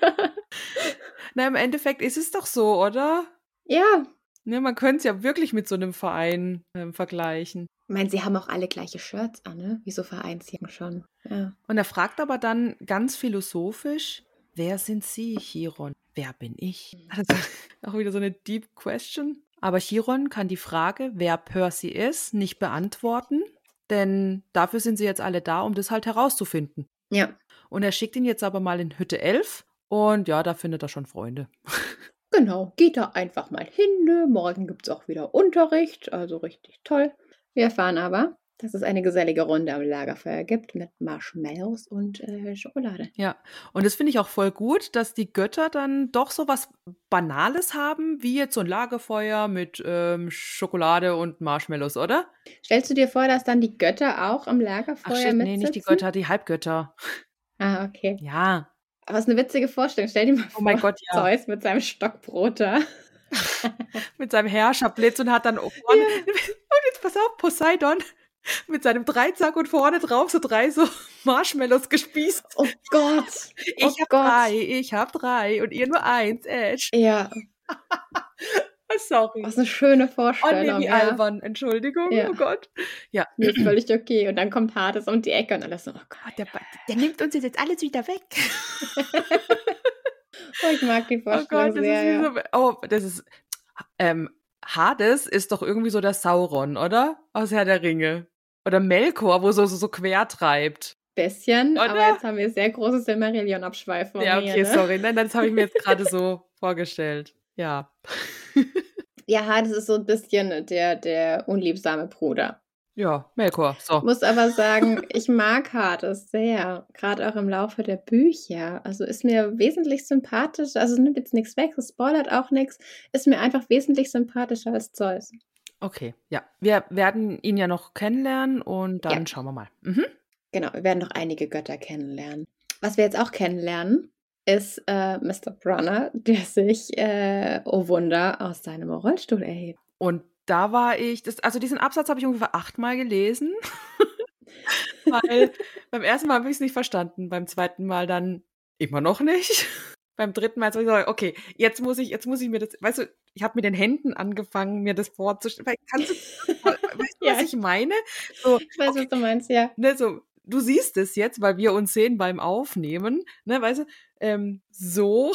Na, im Endeffekt ist es doch so, oder? Ja. Ne, man könnte es ja wirklich mit so einem Verein ähm, vergleichen. Ich meine, sie haben auch alle gleiche Shirts an, ne? Wie so Vereinsjacken schon. Ja. Und er fragt aber dann ganz philosophisch, wer sind Sie, Chiron? Wer bin ich? Also, auch wieder so eine Deep Question. Aber Chiron kann die Frage, wer Percy ist, nicht beantworten, denn dafür sind sie jetzt alle da, um das halt herauszufinden. Ja. Und er schickt ihn jetzt aber mal in Hütte 11 und ja, da findet er schon Freunde. Genau, geht da einfach mal hin. Ne? Morgen gibt es auch wieder Unterricht, also richtig toll. Wir erfahren aber, dass es eine gesellige Runde am Lagerfeuer gibt mit Marshmallows und äh, Schokolade. Ja, und das finde ich auch voll gut, dass die Götter dann doch so was Banales haben, wie jetzt so ein Lagerfeuer mit ähm, Schokolade und Marshmallows, oder? Stellst du dir vor, dass dann die Götter auch am Lagerfeuer Ach shit, nee, nicht die Götter, die Halbgötter. Ah, okay. Ja. Aber es ist eine witzige Vorstellung. Stell dir mal vor, Oh mein Gott, ja. Zeus mit seinem Stockbrot da. Mit seinem Herrscherblitz und hat dann vorne, und jetzt pass auf, Poseidon mit seinem Dreizack und vorne drauf so drei so Marshmallows gespießt. Oh Gott. Ich oh hab Gott. drei, ich hab drei und ihr nur eins, Ash. Ja, Sorry. was eine schöne Oh nee, Vorstellung. wie ja. albern, Entschuldigung, Ja. oh Gott. Ja, Mir ist völlig okay. Und dann kommt Hades um die Ecke und alles so, oh Gott. Ah, der, der nimmt uns jetzt alles wieder weg. Oh, ich mag die Oh Vorstellung Gott, das sehr. ist wie ja. so, oh, das ist, ähm, Hades ist doch irgendwie so der Sauron, oder? Aus Herr der Ringe. Oder Melkor, wo so, so, so quer treibt. Bisschen, Oder? aber jetzt haben wir sehr große Silmarillion-Abschweifungen. Ja, hier, okay, ne? sorry. Nein, das habe ich mir jetzt gerade so vorgestellt. Ja. Ja, Hades ist so ein bisschen der, der unliebsame Bruder. Ja, Melkor. So. Muss aber sagen, ich mag Hades sehr, gerade auch im Laufe der Bücher. Also ist mir wesentlich sympathischer, also es nimmt jetzt nichts weg, es spoilert auch nichts, ist mir einfach wesentlich sympathischer als Zeus. Okay, ja. Wir werden ihn ja noch kennenlernen und dann Ja. schauen wir mal. Mhm. Genau, wir werden noch einige Götter kennenlernen. Was wir jetzt auch kennenlernen, ist äh, Mr. Brunner, der sich, äh, oh Wunder, aus seinem Rollstuhl erhebt. Und da war ich, das, also diesen Absatz habe ich ungefähr achtmal gelesen. Weil beim ersten Mal habe ich es nicht verstanden, beim zweiten Mal dann immer noch nicht. Beim dritten Mal habe ich gesagt, okay, jetzt muss ich, jetzt muss ich mir das, weißt du, ich habe mit den Händen angefangen, mir das vorzustellen. Kannst du, weißt du, Ja. was ich meine? So, Ich weiß, was du meinst, ja. ne, so, du siehst es jetzt, weil wir uns sehen beim Aufnehmen, ne, weißt du, ähm, so,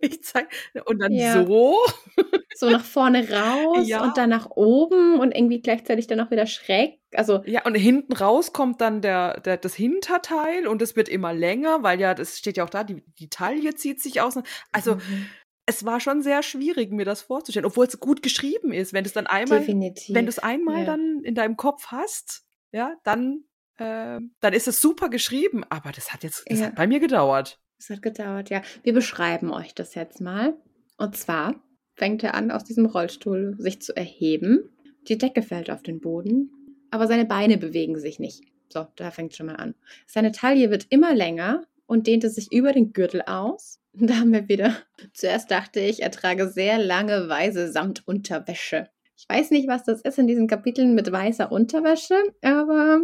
ich zeig, und dann Ja. so, So nach vorne raus Ja. und dann nach oben und irgendwie gleichzeitig dann auch wieder schräg. Also, ja, und hinten raus kommt dann der, der, das Hinterteil und es wird immer länger, weil ja, das steht ja auch da, die, die Taille zieht sich aus. Also, Mhm. es war schon sehr schwierig, mir das vorzustellen, obwohl es gut geschrieben ist. Wenn du es dann einmal, definitiv. wenn du es einmal ja. dann in deinem Kopf hast, ja, dann, äh, dann ist es super geschrieben, aber das hat jetzt, das hat bei mir gedauert. Es hat gedauert, ja. Wir beschreiben euch das jetzt mal. Und zwar fängt er an, aus diesem Rollstuhl sich zu erheben. Die Decke fällt auf den Boden, aber seine Beine bewegen sich nicht. So, da fängt schon mal an. Seine Taille wird immer länger und dehnte sich über den Gürtel aus. Da haben wir wieder. Zuerst dachte ich, er trage sehr lange weiße Samtunterwäsche. Ich weiß nicht, was das ist in diesen Kapiteln mit weißer Unterwäsche, aber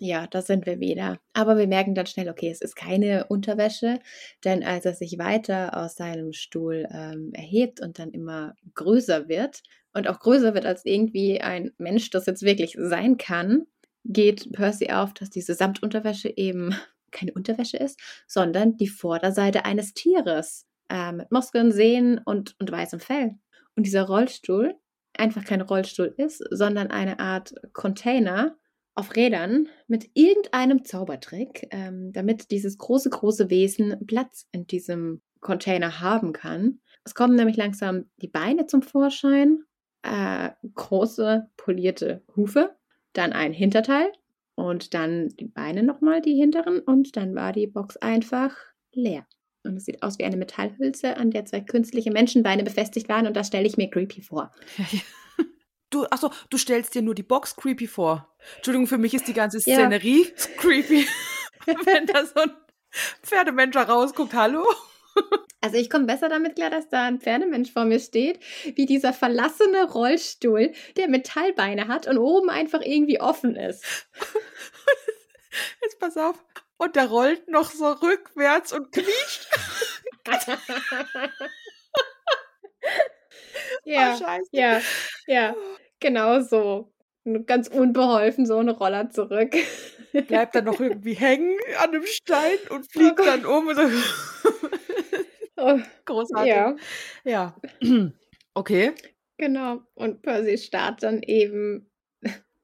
ja, da sind wir wieder. Aber wir merken dann schnell, okay, es ist keine Unterwäsche, denn als er sich weiter aus seinem Stuhl ähm, erhebt und dann immer größer wird und auch größer wird als irgendwie ein Mensch das jetzt wirklich sein kann, geht Percy auf, dass diese Samtunterwäsche eben keine Unterwäsche ist, sondern die Vorderseite eines Tieres äh, mit Muskeln, Sehnen und, und weißem Fell. Und dieser Rollstuhl einfach kein Rollstuhl ist, sondern eine Art Container auf Rädern mit irgendeinem Zaubertrick, ähm, damit dieses große, große Wesen Platz in diesem Container haben kann. Es kommen nämlich langsam die Beine zum Vorschein, äh, große polierte Hufe, dann ein Hinterteil und dann die Beine nochmal, die hinteren, und dann war die Box einfach leer. Und es sieht aus wie eine Metallhülse, an der zwei künstliche Menschenbeine befestigt waren. Und das stelle ich mir creepy vor. Du, achso, du stellst dir nur die Box creepy vor. Entschuldigung, für mich ist die ganze Szenerie ja. creepy. Wenn da so ein Pferdemensch rausguckt, hallo? Also ich komme besser damit klar, dass da ein Pferdemensch vor mir steht, wie dieser verlassene Rollstuhl, der Metallbeine hat und oben einfach irgendwie offen ist. Jetzt pass auf. Und der rollt noch so rückwärts und quietscht. ja, oh, ja, ja, genau so. Ganz unbeholfen so eine Roller zurück. Bleibt dann noch irgendwie hängen an einem Stein und fliegt oh dann um. So. oh, Großartig. Ja. Ja. Okay. Genau. Und Percy starrt dann eben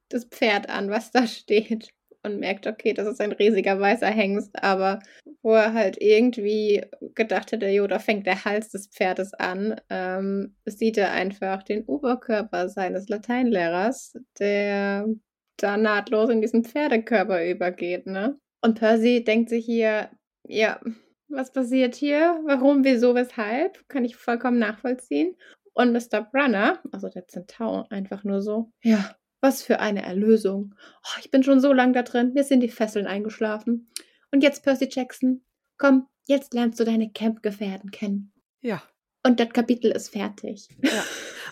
das Pferd an, was da steht und merkt, okay, das ist ein riesiger weißer Hengst, aber wo er halt irgendwie gedacht hätte, jo, da fängt der Hals des Pferdes an, ähm, sieht er einfach den Oberkörper seines Lateinlehrers, der da nahtlos in diesen Pferdekörper übergeht, ne? Und Percy denkt sich hier, ja, was passiert hier? Warum, wieso, weshalb? Kann ich vollkommen nachvollziehen. Und Mr. Brunner, also der Zentaur, einfach nur so, ja, was für eine Erlösung. Oh, ich bin schon so lang da drin. Mir sind die Fesseln eingeschlafen. Und jetzt, Percy Jackson, komm, jetzt lernst du deine Campgefährten kennen. Ja. Und das Kapitel ist fertig. Ja.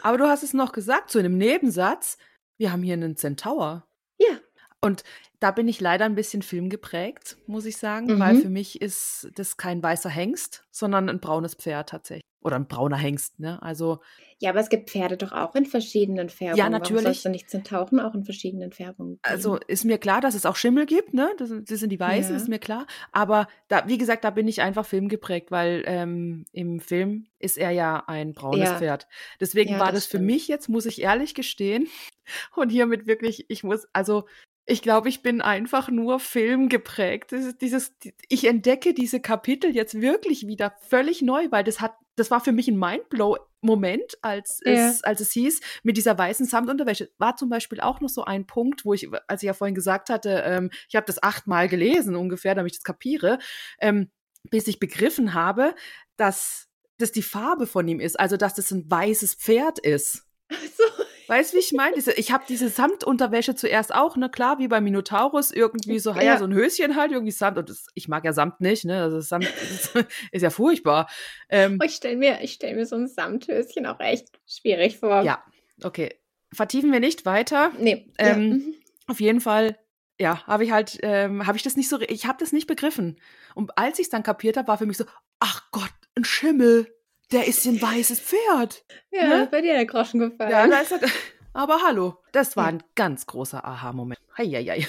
Aber du hast es noch gesagt, so in einem Nebensatz, wir haben hier einen Zentaur. Ja. Und da bin ich leider ein bisschen filmgeprägt, muss ich sagen, mhm. weil für mich ist das kein weißer Hengst, sondern ein braunes Pferd tatsächlich. Oder ein brauner Hengst, ne? Also. Ja, aber es gibt Pferde doch auch in verschiedenen Färbungen. Ja, natürlich. Warum du nicht Zentauren auch in verschiedenen Färbungen? Geben? Also ist mir klar, dass es auch Schimmel gibt, ne? Das, das sind die Weißen, ja. ist mir klar. Aber da, wie gesagt, da bin ich einfach filmgeprägt, weil ähm, im Film ist er ja ein braunes ja. Pferd. Deswegen ja, war das, das für mich jetzt, muss ich ehrlich gestehen, und hiermit wirklich, ich muss, also ich glaube, ich bin einfach nur filmgeprägt. Dieses, ich entdecke diese Kapitel jetzt wirklich wieder völlig neu, weil das hat, das war für mich ein Mindblow-Moment, als ja. es, als es hieß, mit dieser weißen Samtunterwäsche. War zum Beispiel auch noch so ein Punkt, wo ich, als ich ja vorhin gesagt hatte, ähm, ich habe das achtmal gelesen ungefähr, damit ich das kapiere, ähm, bis ich begriffen habe, dass das die Farbe von ihm ist, also dass das ein weißes Pferd ist. Ach so. Weißt du, wie ich meine? Ich habe diese Samtunterwäsche zuerst auch, ne, klar, wie bei Minotaurus, irgendwie so, ja, ja so ein Höschen halt, irgendwie Samt. Und das, ich mag ja Samt nicht, ne? Also Samt ist, ist ja furchtbar. Ähm, oh, ich stelle mir, stell mir so ein Samthöschen auch echt schwierig vor. Ja, okay. Vertiefen wir nicht weiter. Nee. Ähm, ja. Mhm. Auf jeden Fall ja, habe ich halt, ähm, habe ich das nicht so, ich habe das nicht begriffen. Und als ich es dann kapiert habe, war für mich so, ach Gott, ein Schimmel der ist ein weißes Pferd. Ja, ne? bei dir der Groschen gefallen. Ja, da ist er, aber hallo, das war ein ganz großer Aha-Moment. Heieiei.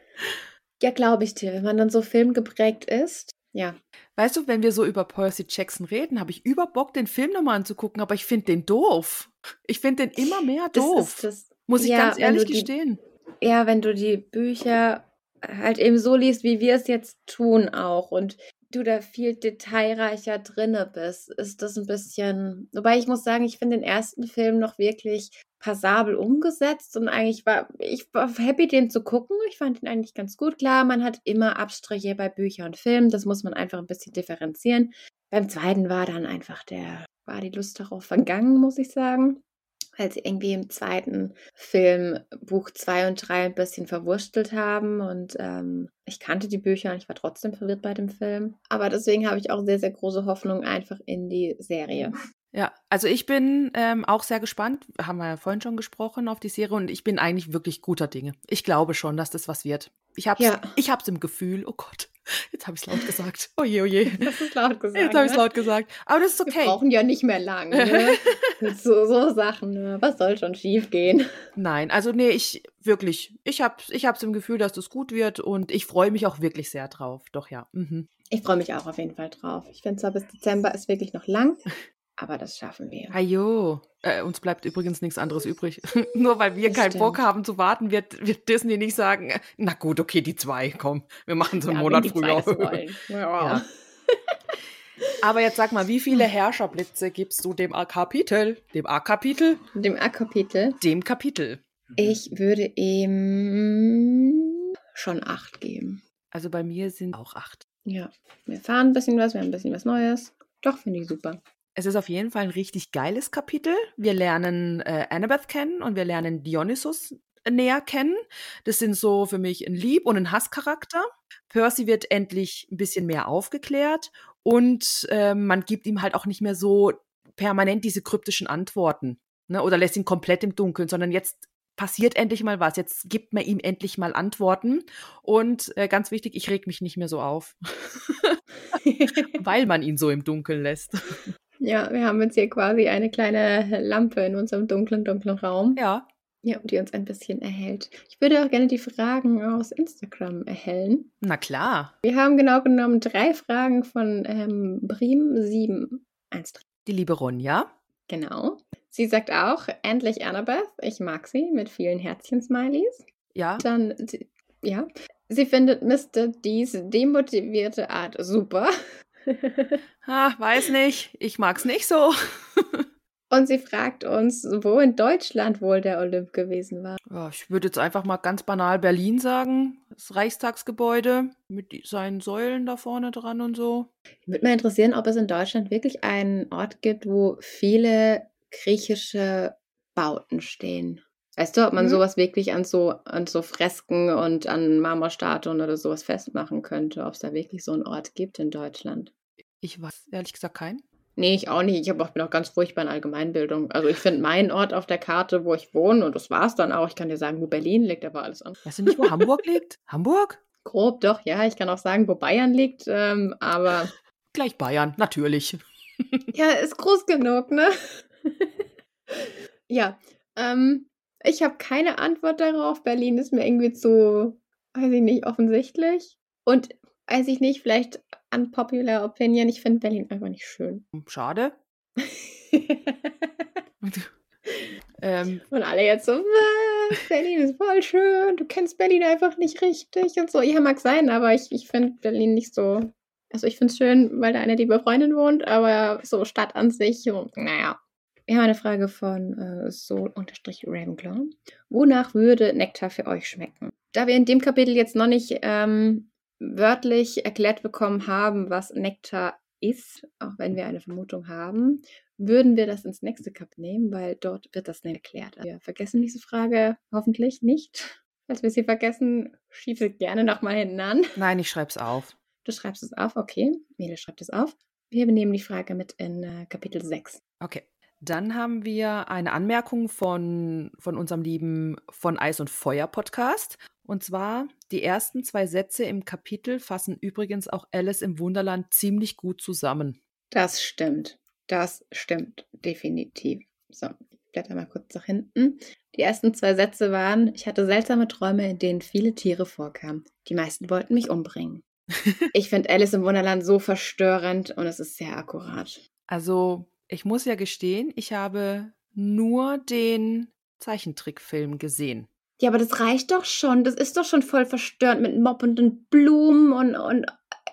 ja, glaube ich dir, wenn man dann so filmgeprägt ist. Ja. Weißt du, wenn wir so über Percy Jackson reden, habe ich über Bock, den Film nochmal anzugucken, aber ich finde den doof. Ich finde den immer mehr doof. Das das, muss ich ja, ganz ehrlich die, gestehen. Ja, wenn du die Bücher halt eben so liest, wie wir es jetzt tun auch. Und du da viel detailreicher drinne bist, ist das ein bisschen. Wobei ich muss sagen, ich finde den ersten Film noch wirklich passabel umgesetzt und eigentlich war ich war happy, den zu gucken. Ich fand ihn eigentlich ganz gut. Klar, man hat immer Abstriche bei Büchern und Filmen, das muss man einfach ein bisschen differenzieren. Beim zweiten war dann einfach der, war die Lust darauf vergangen, muss ich sagen weil sie irgendwie im zweiten Film Buch 2 und 3 ein bisschen verwurstelt haben. Und ähm, ich kannte die Bücher und ich war trotzdem verwirrt bei dem Film. Aber deswegen habe ich auch sehr, sehr große Hoffnung einfach in die Serie. Ja, also ich bin ähm, auch sehr gespannt. Haben wir ja vorhin schon gesprochen auf die Serie und ich bin eigentlich wirklich guter Dinge. Ich glaube schon, dass das was wird. Ich habe es ja. im Gefühl. Oh Gott. Jetzt habe ich es laut gesagt. Oje, oje. Das ist laut gesagt. Jetzt habe ich es ne? laut gesagt. Aber das ist okay. Wir brauchen ja nicht mehr lang. Ne? so, so Sachen. Ne? Was soll schon schief gehen? Nein, also nee, ich wirklich. Ich habe ich hab's im Gefühl, dass das gut wird und ich freue mich auch wirklich sehr drauf. Doch ja. Mhm. Ich freue mich auch auf jeden Fall drauf. Ich finde zwar bis Dezember ist wirklich noch lang. Aber das schaffen wir. Ajo. Äh, uns bleibt übrigens nichts anderes übrig. Nur weil wir Das keinen stimmt. Bock haben zu warten, wird, wird Disney nicht sagen, äh, na gut, okay, die zwei, komm, wir machen so einen Ja, Monat früher. Ja. Ja. Aber jetzt sag mal, wie viele Herrscherblitze gibst du dem A-Kapitel? Dem A-Kapitel? Dem A-Kapitel. Dem Kapitel. Ich würde ihm schon acht geben. Also bei mir sind auch acht. Ja. Wir fahren ein bisschen was, wir haben ein bisschen was Neues. Doch, finde ich super. Es ist auf jeden Fall ein richtig geiles Kapitel. Wir lernen äh, Annabeth kennen und wir lernen Dionysus näher kennen. Das sind so für mich ein Lieb- und ein Hasscharakter. Percy wird endlich ein bisschen mehr aufgeklärt und ähm, man gibt ihm halt auch nicht mehr so permanent diese kryptischen Antworten ne? oder lässt ihn komplett im Dunkeln, sondern jetzt passiert endlich mal was. Jetzt gibt man ihm endlich mal Antworten. Und äh, ganz wichtig, ich reg mich nicht mehr so auf, weil man ihn so im Dunkeln lässt. Ja, wir haben jetzt hier quasi eine kleine Lampe in unserem dunklen, dunklen Raum. Ja, Ja, die uns ein bisschen erhält. Ich würde auch gerne die Fragen aus Instagram erhellen. na klar. Wir haben genau genommen drei Fragen von ähm, Brim713. Die liebe Ronja. Genau. Sie sagt auch, endlich Annabeth, ich mag sie, mit vielen Herzchen-Smileys. Ja. Dann, ja, sie findet Mr. D's demotivierte Art super. Ah, weiß nicht. Ich mag's nicht so. Und sie fragt uns, wo in Deutschland wohl der Olymp gewesen war. Ja, ich würde jetzt einfach mal ganz banal Berlin sagen. Das Reichstagsgebäude mit seinen Säulen da vorne dran und so. Würde mich interessieren, ob es in Deutschland wirklich einen Ort gibt, wo viele griechische Bauten stehen. Weißt du, ob man Mhm. sowas wirklich an so, an so Fresken und an Marmorstatuen oder sowas festmachen könnte, ob es da wirklich so einen Ort gibt in Deutschland? Ich weiß ehrlich gesagt keinen. Nee, ich auch nicht. Ich auch, bin auch ganz furchtbar in Allgemeinbildung. Also ich finde meinen Ort auf der Karte, wo ich wohne, und das war's dann auch. Ich kann dir sagen, wo Berlin liegt, aber alles andere. Weißt du nicht, wo Hamburg liegt? Hamburg? Grob doch, ja. Ich kann auch sagen, wo Bayern liegt, ähm, aber Gleich Bayern, natürlich. ja, ist groß genug, ne? ja, ähm, ich habe keine Antwort darauf. Berlin ist mir irgendwie zu, weiß ich nicht, offensichtlich. Und weiß ich nicht, vielleicht unpopular opinion. Ich finde Berlin einfach nicht schön. Schade. ähm, Und alle jetzt so, was? Berlin ist voll schön, du kennst Berlin einfach nicht richtig und so. Ja, mag sein, aber ich, ich finde Berlin nicht so. Also ich finde es schön, weil da eine liebe Freundin wohnt, aber so Stadt an sich, so, naja. Wir haben eine Frage von äh, Soul-Ravenclaw. Wonach würde Nektar für euch schmecken? Da wir in dem Kapitel jetzt noch nicht ähm, wörtlich erklärt bekommen haben, was Nektar ist, auch wenn wir eine Vermutung haben, würden wir das ins nächste Cup nehmen, weil dort wird das nicht erklärt. Wir vergessen diese Frage hoffentlich nicht. Falls wir sie vergessen, schiebe gerne nochmal hinten an. nein, ich schreib's auf. Du schreibst es auf, okay. Mele schreibt es auf. Wir nehmen die Frage mit in äh, Kapitel 6. Okay. Dann haben wir eine Anmerkung von, von unserem lieben Von Eis und Feuer Podcast. Und zwar, die ersten zwei Sätze im Kapitel fassen übrigens auch Alice im Wunderland ziemlich gut zusammen. Das stimmt. Das stimmt definitiv. So, ich blätter mal kurz nach hinten. Die ersten zwei Sätze waren, ich hatte seltsame Träume, in denen viele Tiere vorkamen. Die meisten wollten mich umbringen. ich finde Alice im Wunderland so verstörend und es ist sehr akkurat. Also, ich muss ja gestehen, ich habe nur den Zeichentrickfilm gesehen. Ja, aber das reicht doch schon. Das ist doch schon voll verstörend mit moppenden Blumen und, und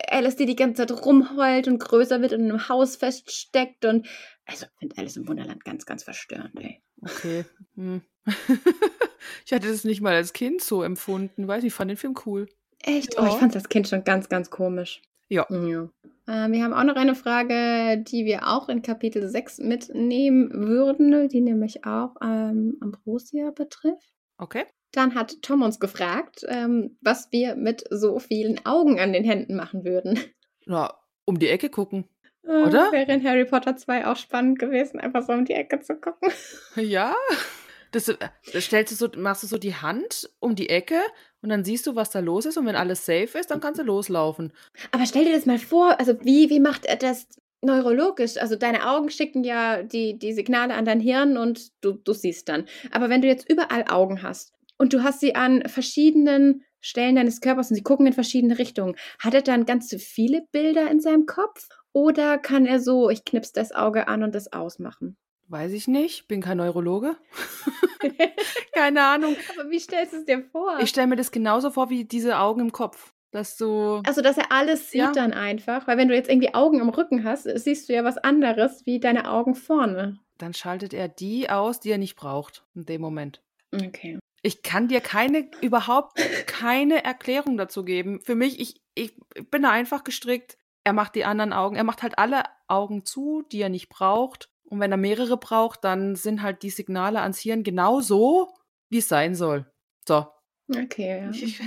Alice, die die ganze Zeit rumheult und größer wird und in einem Haus feststeckt. Und also, ich finde Alice im Wunderland ganz, ganz verstörend, ey. Okay. Hm. ich hatte das nicht mal als Kind so empfunden. Weiß nicht, ich fand den Film cool. Echt? Ja. Oh, ich fand das Kind schon ganz, ganz komisch. Ja. ja. Äh, wir haben auch noch eine Frage, die wir auch in Kapitel 6 mitnehmen würden, die nämlich auch ähm, Ambrosia betrifft. Okay. Dann hat Tom uns gefragt, ähm, was wir mit so vielen Augen an den Händen machen würden. Na, um die Ecke gucken. Äh, Oder? Wäre in Harry Potter 2 auch spannend gewesen, einfach so um die Ecke zu gucken. Ja. Das, äh, stellst du so, machst du so die Hand um die Ecke und dann siehst du, was da los ist. Und wenn alles safe ist, dann kannst du loslaufen. Aber stell dir das mal vor, also wie, wie macht er das neurologisch? Also deine Augen schicken ja die, die Signale an dein Hirn und du, du siehst dann. Aber wenn du jetzt überall Augen hast und du hast sie an verschiedenen Stellen deines Körpers und sie gucken in verschiedene Richtungen, hat er dann ganz viele Bilder in seinem Kopf? Oder kann er so, ich knipse das Auge an und das ausmachen? Weiß ich nicht, bin kein Neurologe. Keine Ahnung. Aber wie stellst du es dir vor? Ich stelle mir das genauso vor wie diese Augen im Kopf. Dass du. Also, dass er alles sieht Ja. dann einfach. Weil wenn du jetzt irgendwie Augen am Rücken hast, siehst du ja was anderes wie deine Augen vorne. Dann schaltet er die aus, die er nicht braucht in dem Moment. Okay. Ich kann dir keine, überhaupt keine Erklärung dazu geben. Für mich, ich, ich bin da einfach gestrickt. Er macht die anderen Augen, er macht halt alle Augen zu, die er nicht braucht. Und wenn er mehrere braucht, dann sind halt die Signale ans Hirn genau so, wie es sein soll. So. Okay, ja. Ich-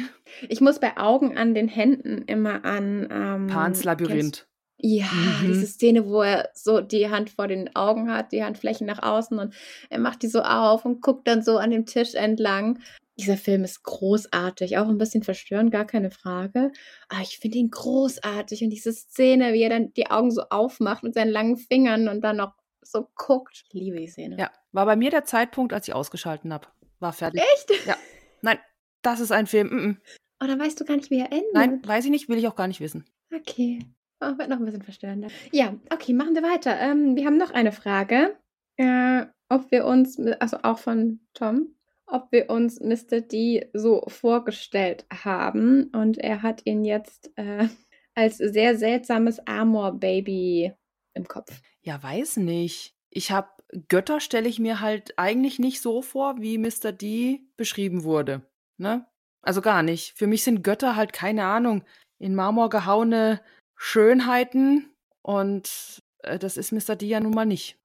Ich muss bei Augen an den Händen immer an. Ähm, Pans Labyrinth. Ja, Mhm. diese Szene, wo er so die Hand vor den Augen hat, die Handflächen nach außen und er macht die so auf und guckt dann so an dem Tisch entlang. Dieser Film ist großartig, auch ein bisschen verstörend, gar keine Frage. Aber ich finde ihn großartig und diese Szene, wie er dann die Augen so aufmacht mit seinen langen Fingern und dann noch so guckt. Ich liebe die Szene. Ja, war bei mir der Zeitpunkt, als ich ausgeschalten habe. War fertig. Echt? Ja. Nein, das ist ein Film. Mm -mm. Oh, dann weißt du gar nicht, wie er endet. Nein, weiß ich nicht, will ich auch gar nicht wissen. Okay. Oh, wird noch ein bisschen verstörender. Ja, okay, machen wir weiter. Ähm, wir haben noch eine Frage. Äh, ob wir uns, also auch von Tom, ob wir uns Mr. D so vorgestellt haben. Und er hat ihn jetzt äh, als sehr seltsames Amor-Baby im Kopf. Ja, weiß nicht. Ich habe Götter stelle ich mir halt eigentlich nicht so vor, wie Mr. D beschrieben wurde. Ne? Also gar nicht. Für mich sind Götter halt keine Ahnung, in Marmor gehauene Schönheiten und äh, das ist Mr. D ja nun mal nicht.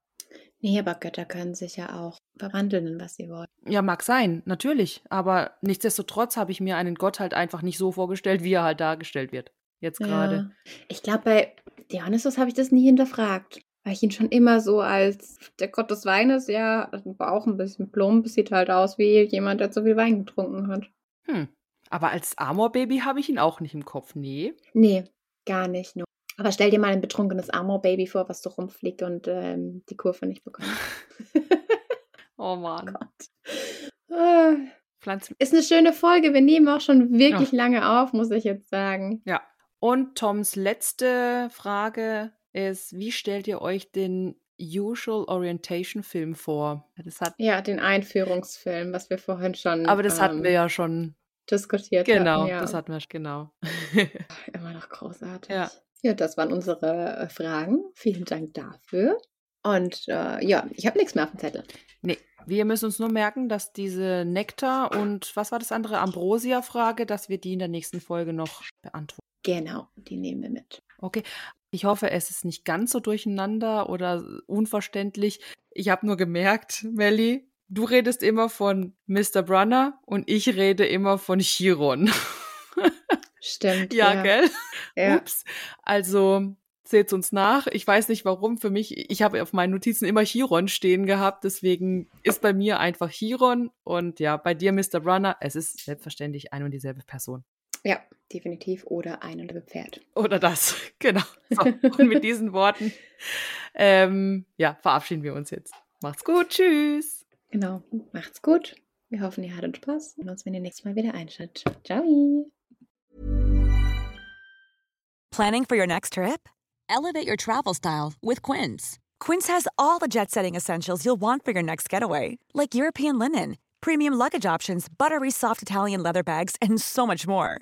Nee, aber Götter können sich ja auch verwandeln in was sie wollen. Ja, mag sein, natürlich. Aber nichtsdestotrotz habe ich mir einen Gott halt einfach nicht so vorgestellt, wie er halt dargestellt wird. Jetzt gerade. Ja. Ich glaube, bei Dionysus habe ich das nie hinterfragt. Weil ich ihn schon immer so als der Gott des Weines, ja, Bauch ein bisschen plump, sieht halt aus wie jemand, der zu viel Wein getrunken hat. Hm. Aber als Amor-Baby habe ich ihn auch nicht im Kopf. Nee. Nee, gar nicht nur. Aber stell dir mal ein betrunkenes Amor-Baby vor, was so rumfliegt und ähm, die Kurve nicht bekommt. Oh Mann. Gott. Ah, Pflanzen. Ist eine schöne Folge. Wir nehmen auch schon wirklich Ja. lange auf, muss ich jetzt sagen. Ja. Und Toms letzte Frage ist: Wie stellt ihr euch den Usual Orientation Film vor? Das hat, Ja, den Einführungsfilm, was wir vorhin schon aber das hatten ähm, wir ja schon. diskutiert Genau, hatten. Ja. das hatten wir genau. Immer noch großartig. Ja. Ja, das waren unsere äh, Fragen. Vielen Dank dafür. Und äh, ja, ich habe nichts mehr auf dem Zettel. nee, wir müssen uns nur merken, dass diese Nektar und was war das andere? Ambrosia-Frage, dass wir die in der nächsten Folge noch beantworten. Genau, die nehmen wir mit. Okay. Ich hoffe, es ist nicht ganz so durcheinander oder unverständlich. Ich habe nur gemerkt, Melly, du redest immer von Mr. Brunner und ich rede immer von Chiron. Stimmt. ja, gell? Ja. Ups. Also seht's uns nach. Ich weiß nicht warum. Für mich, ich habe auf meinen Notizen immer Chiron stehen gehabt. Deswegen ist bei mir einfach Chiron. Und ja, bei dir, Mr. Brunner, es ist selbstverständlich ein und dieselbe Person. Ja, definitiv. Oder ein und Pferd. Oder das, genau. So, und mit diesen Worten, ähm, ja, verabschieden wir uns jetzt. Macht's gut, tschüss. Genau. Macht's gut. Wir hoffen, ihr hattet Spaß und uns, wenn ihr nächstes Mal wieder einschaltet. Ciao. Planning for your next trip? Elevate your travel style with Quince. Quince has all the jet setting essentials you'll want for your next getaway, like European linen, premium luggage options, buttery soft Italian leather bags, and so much more.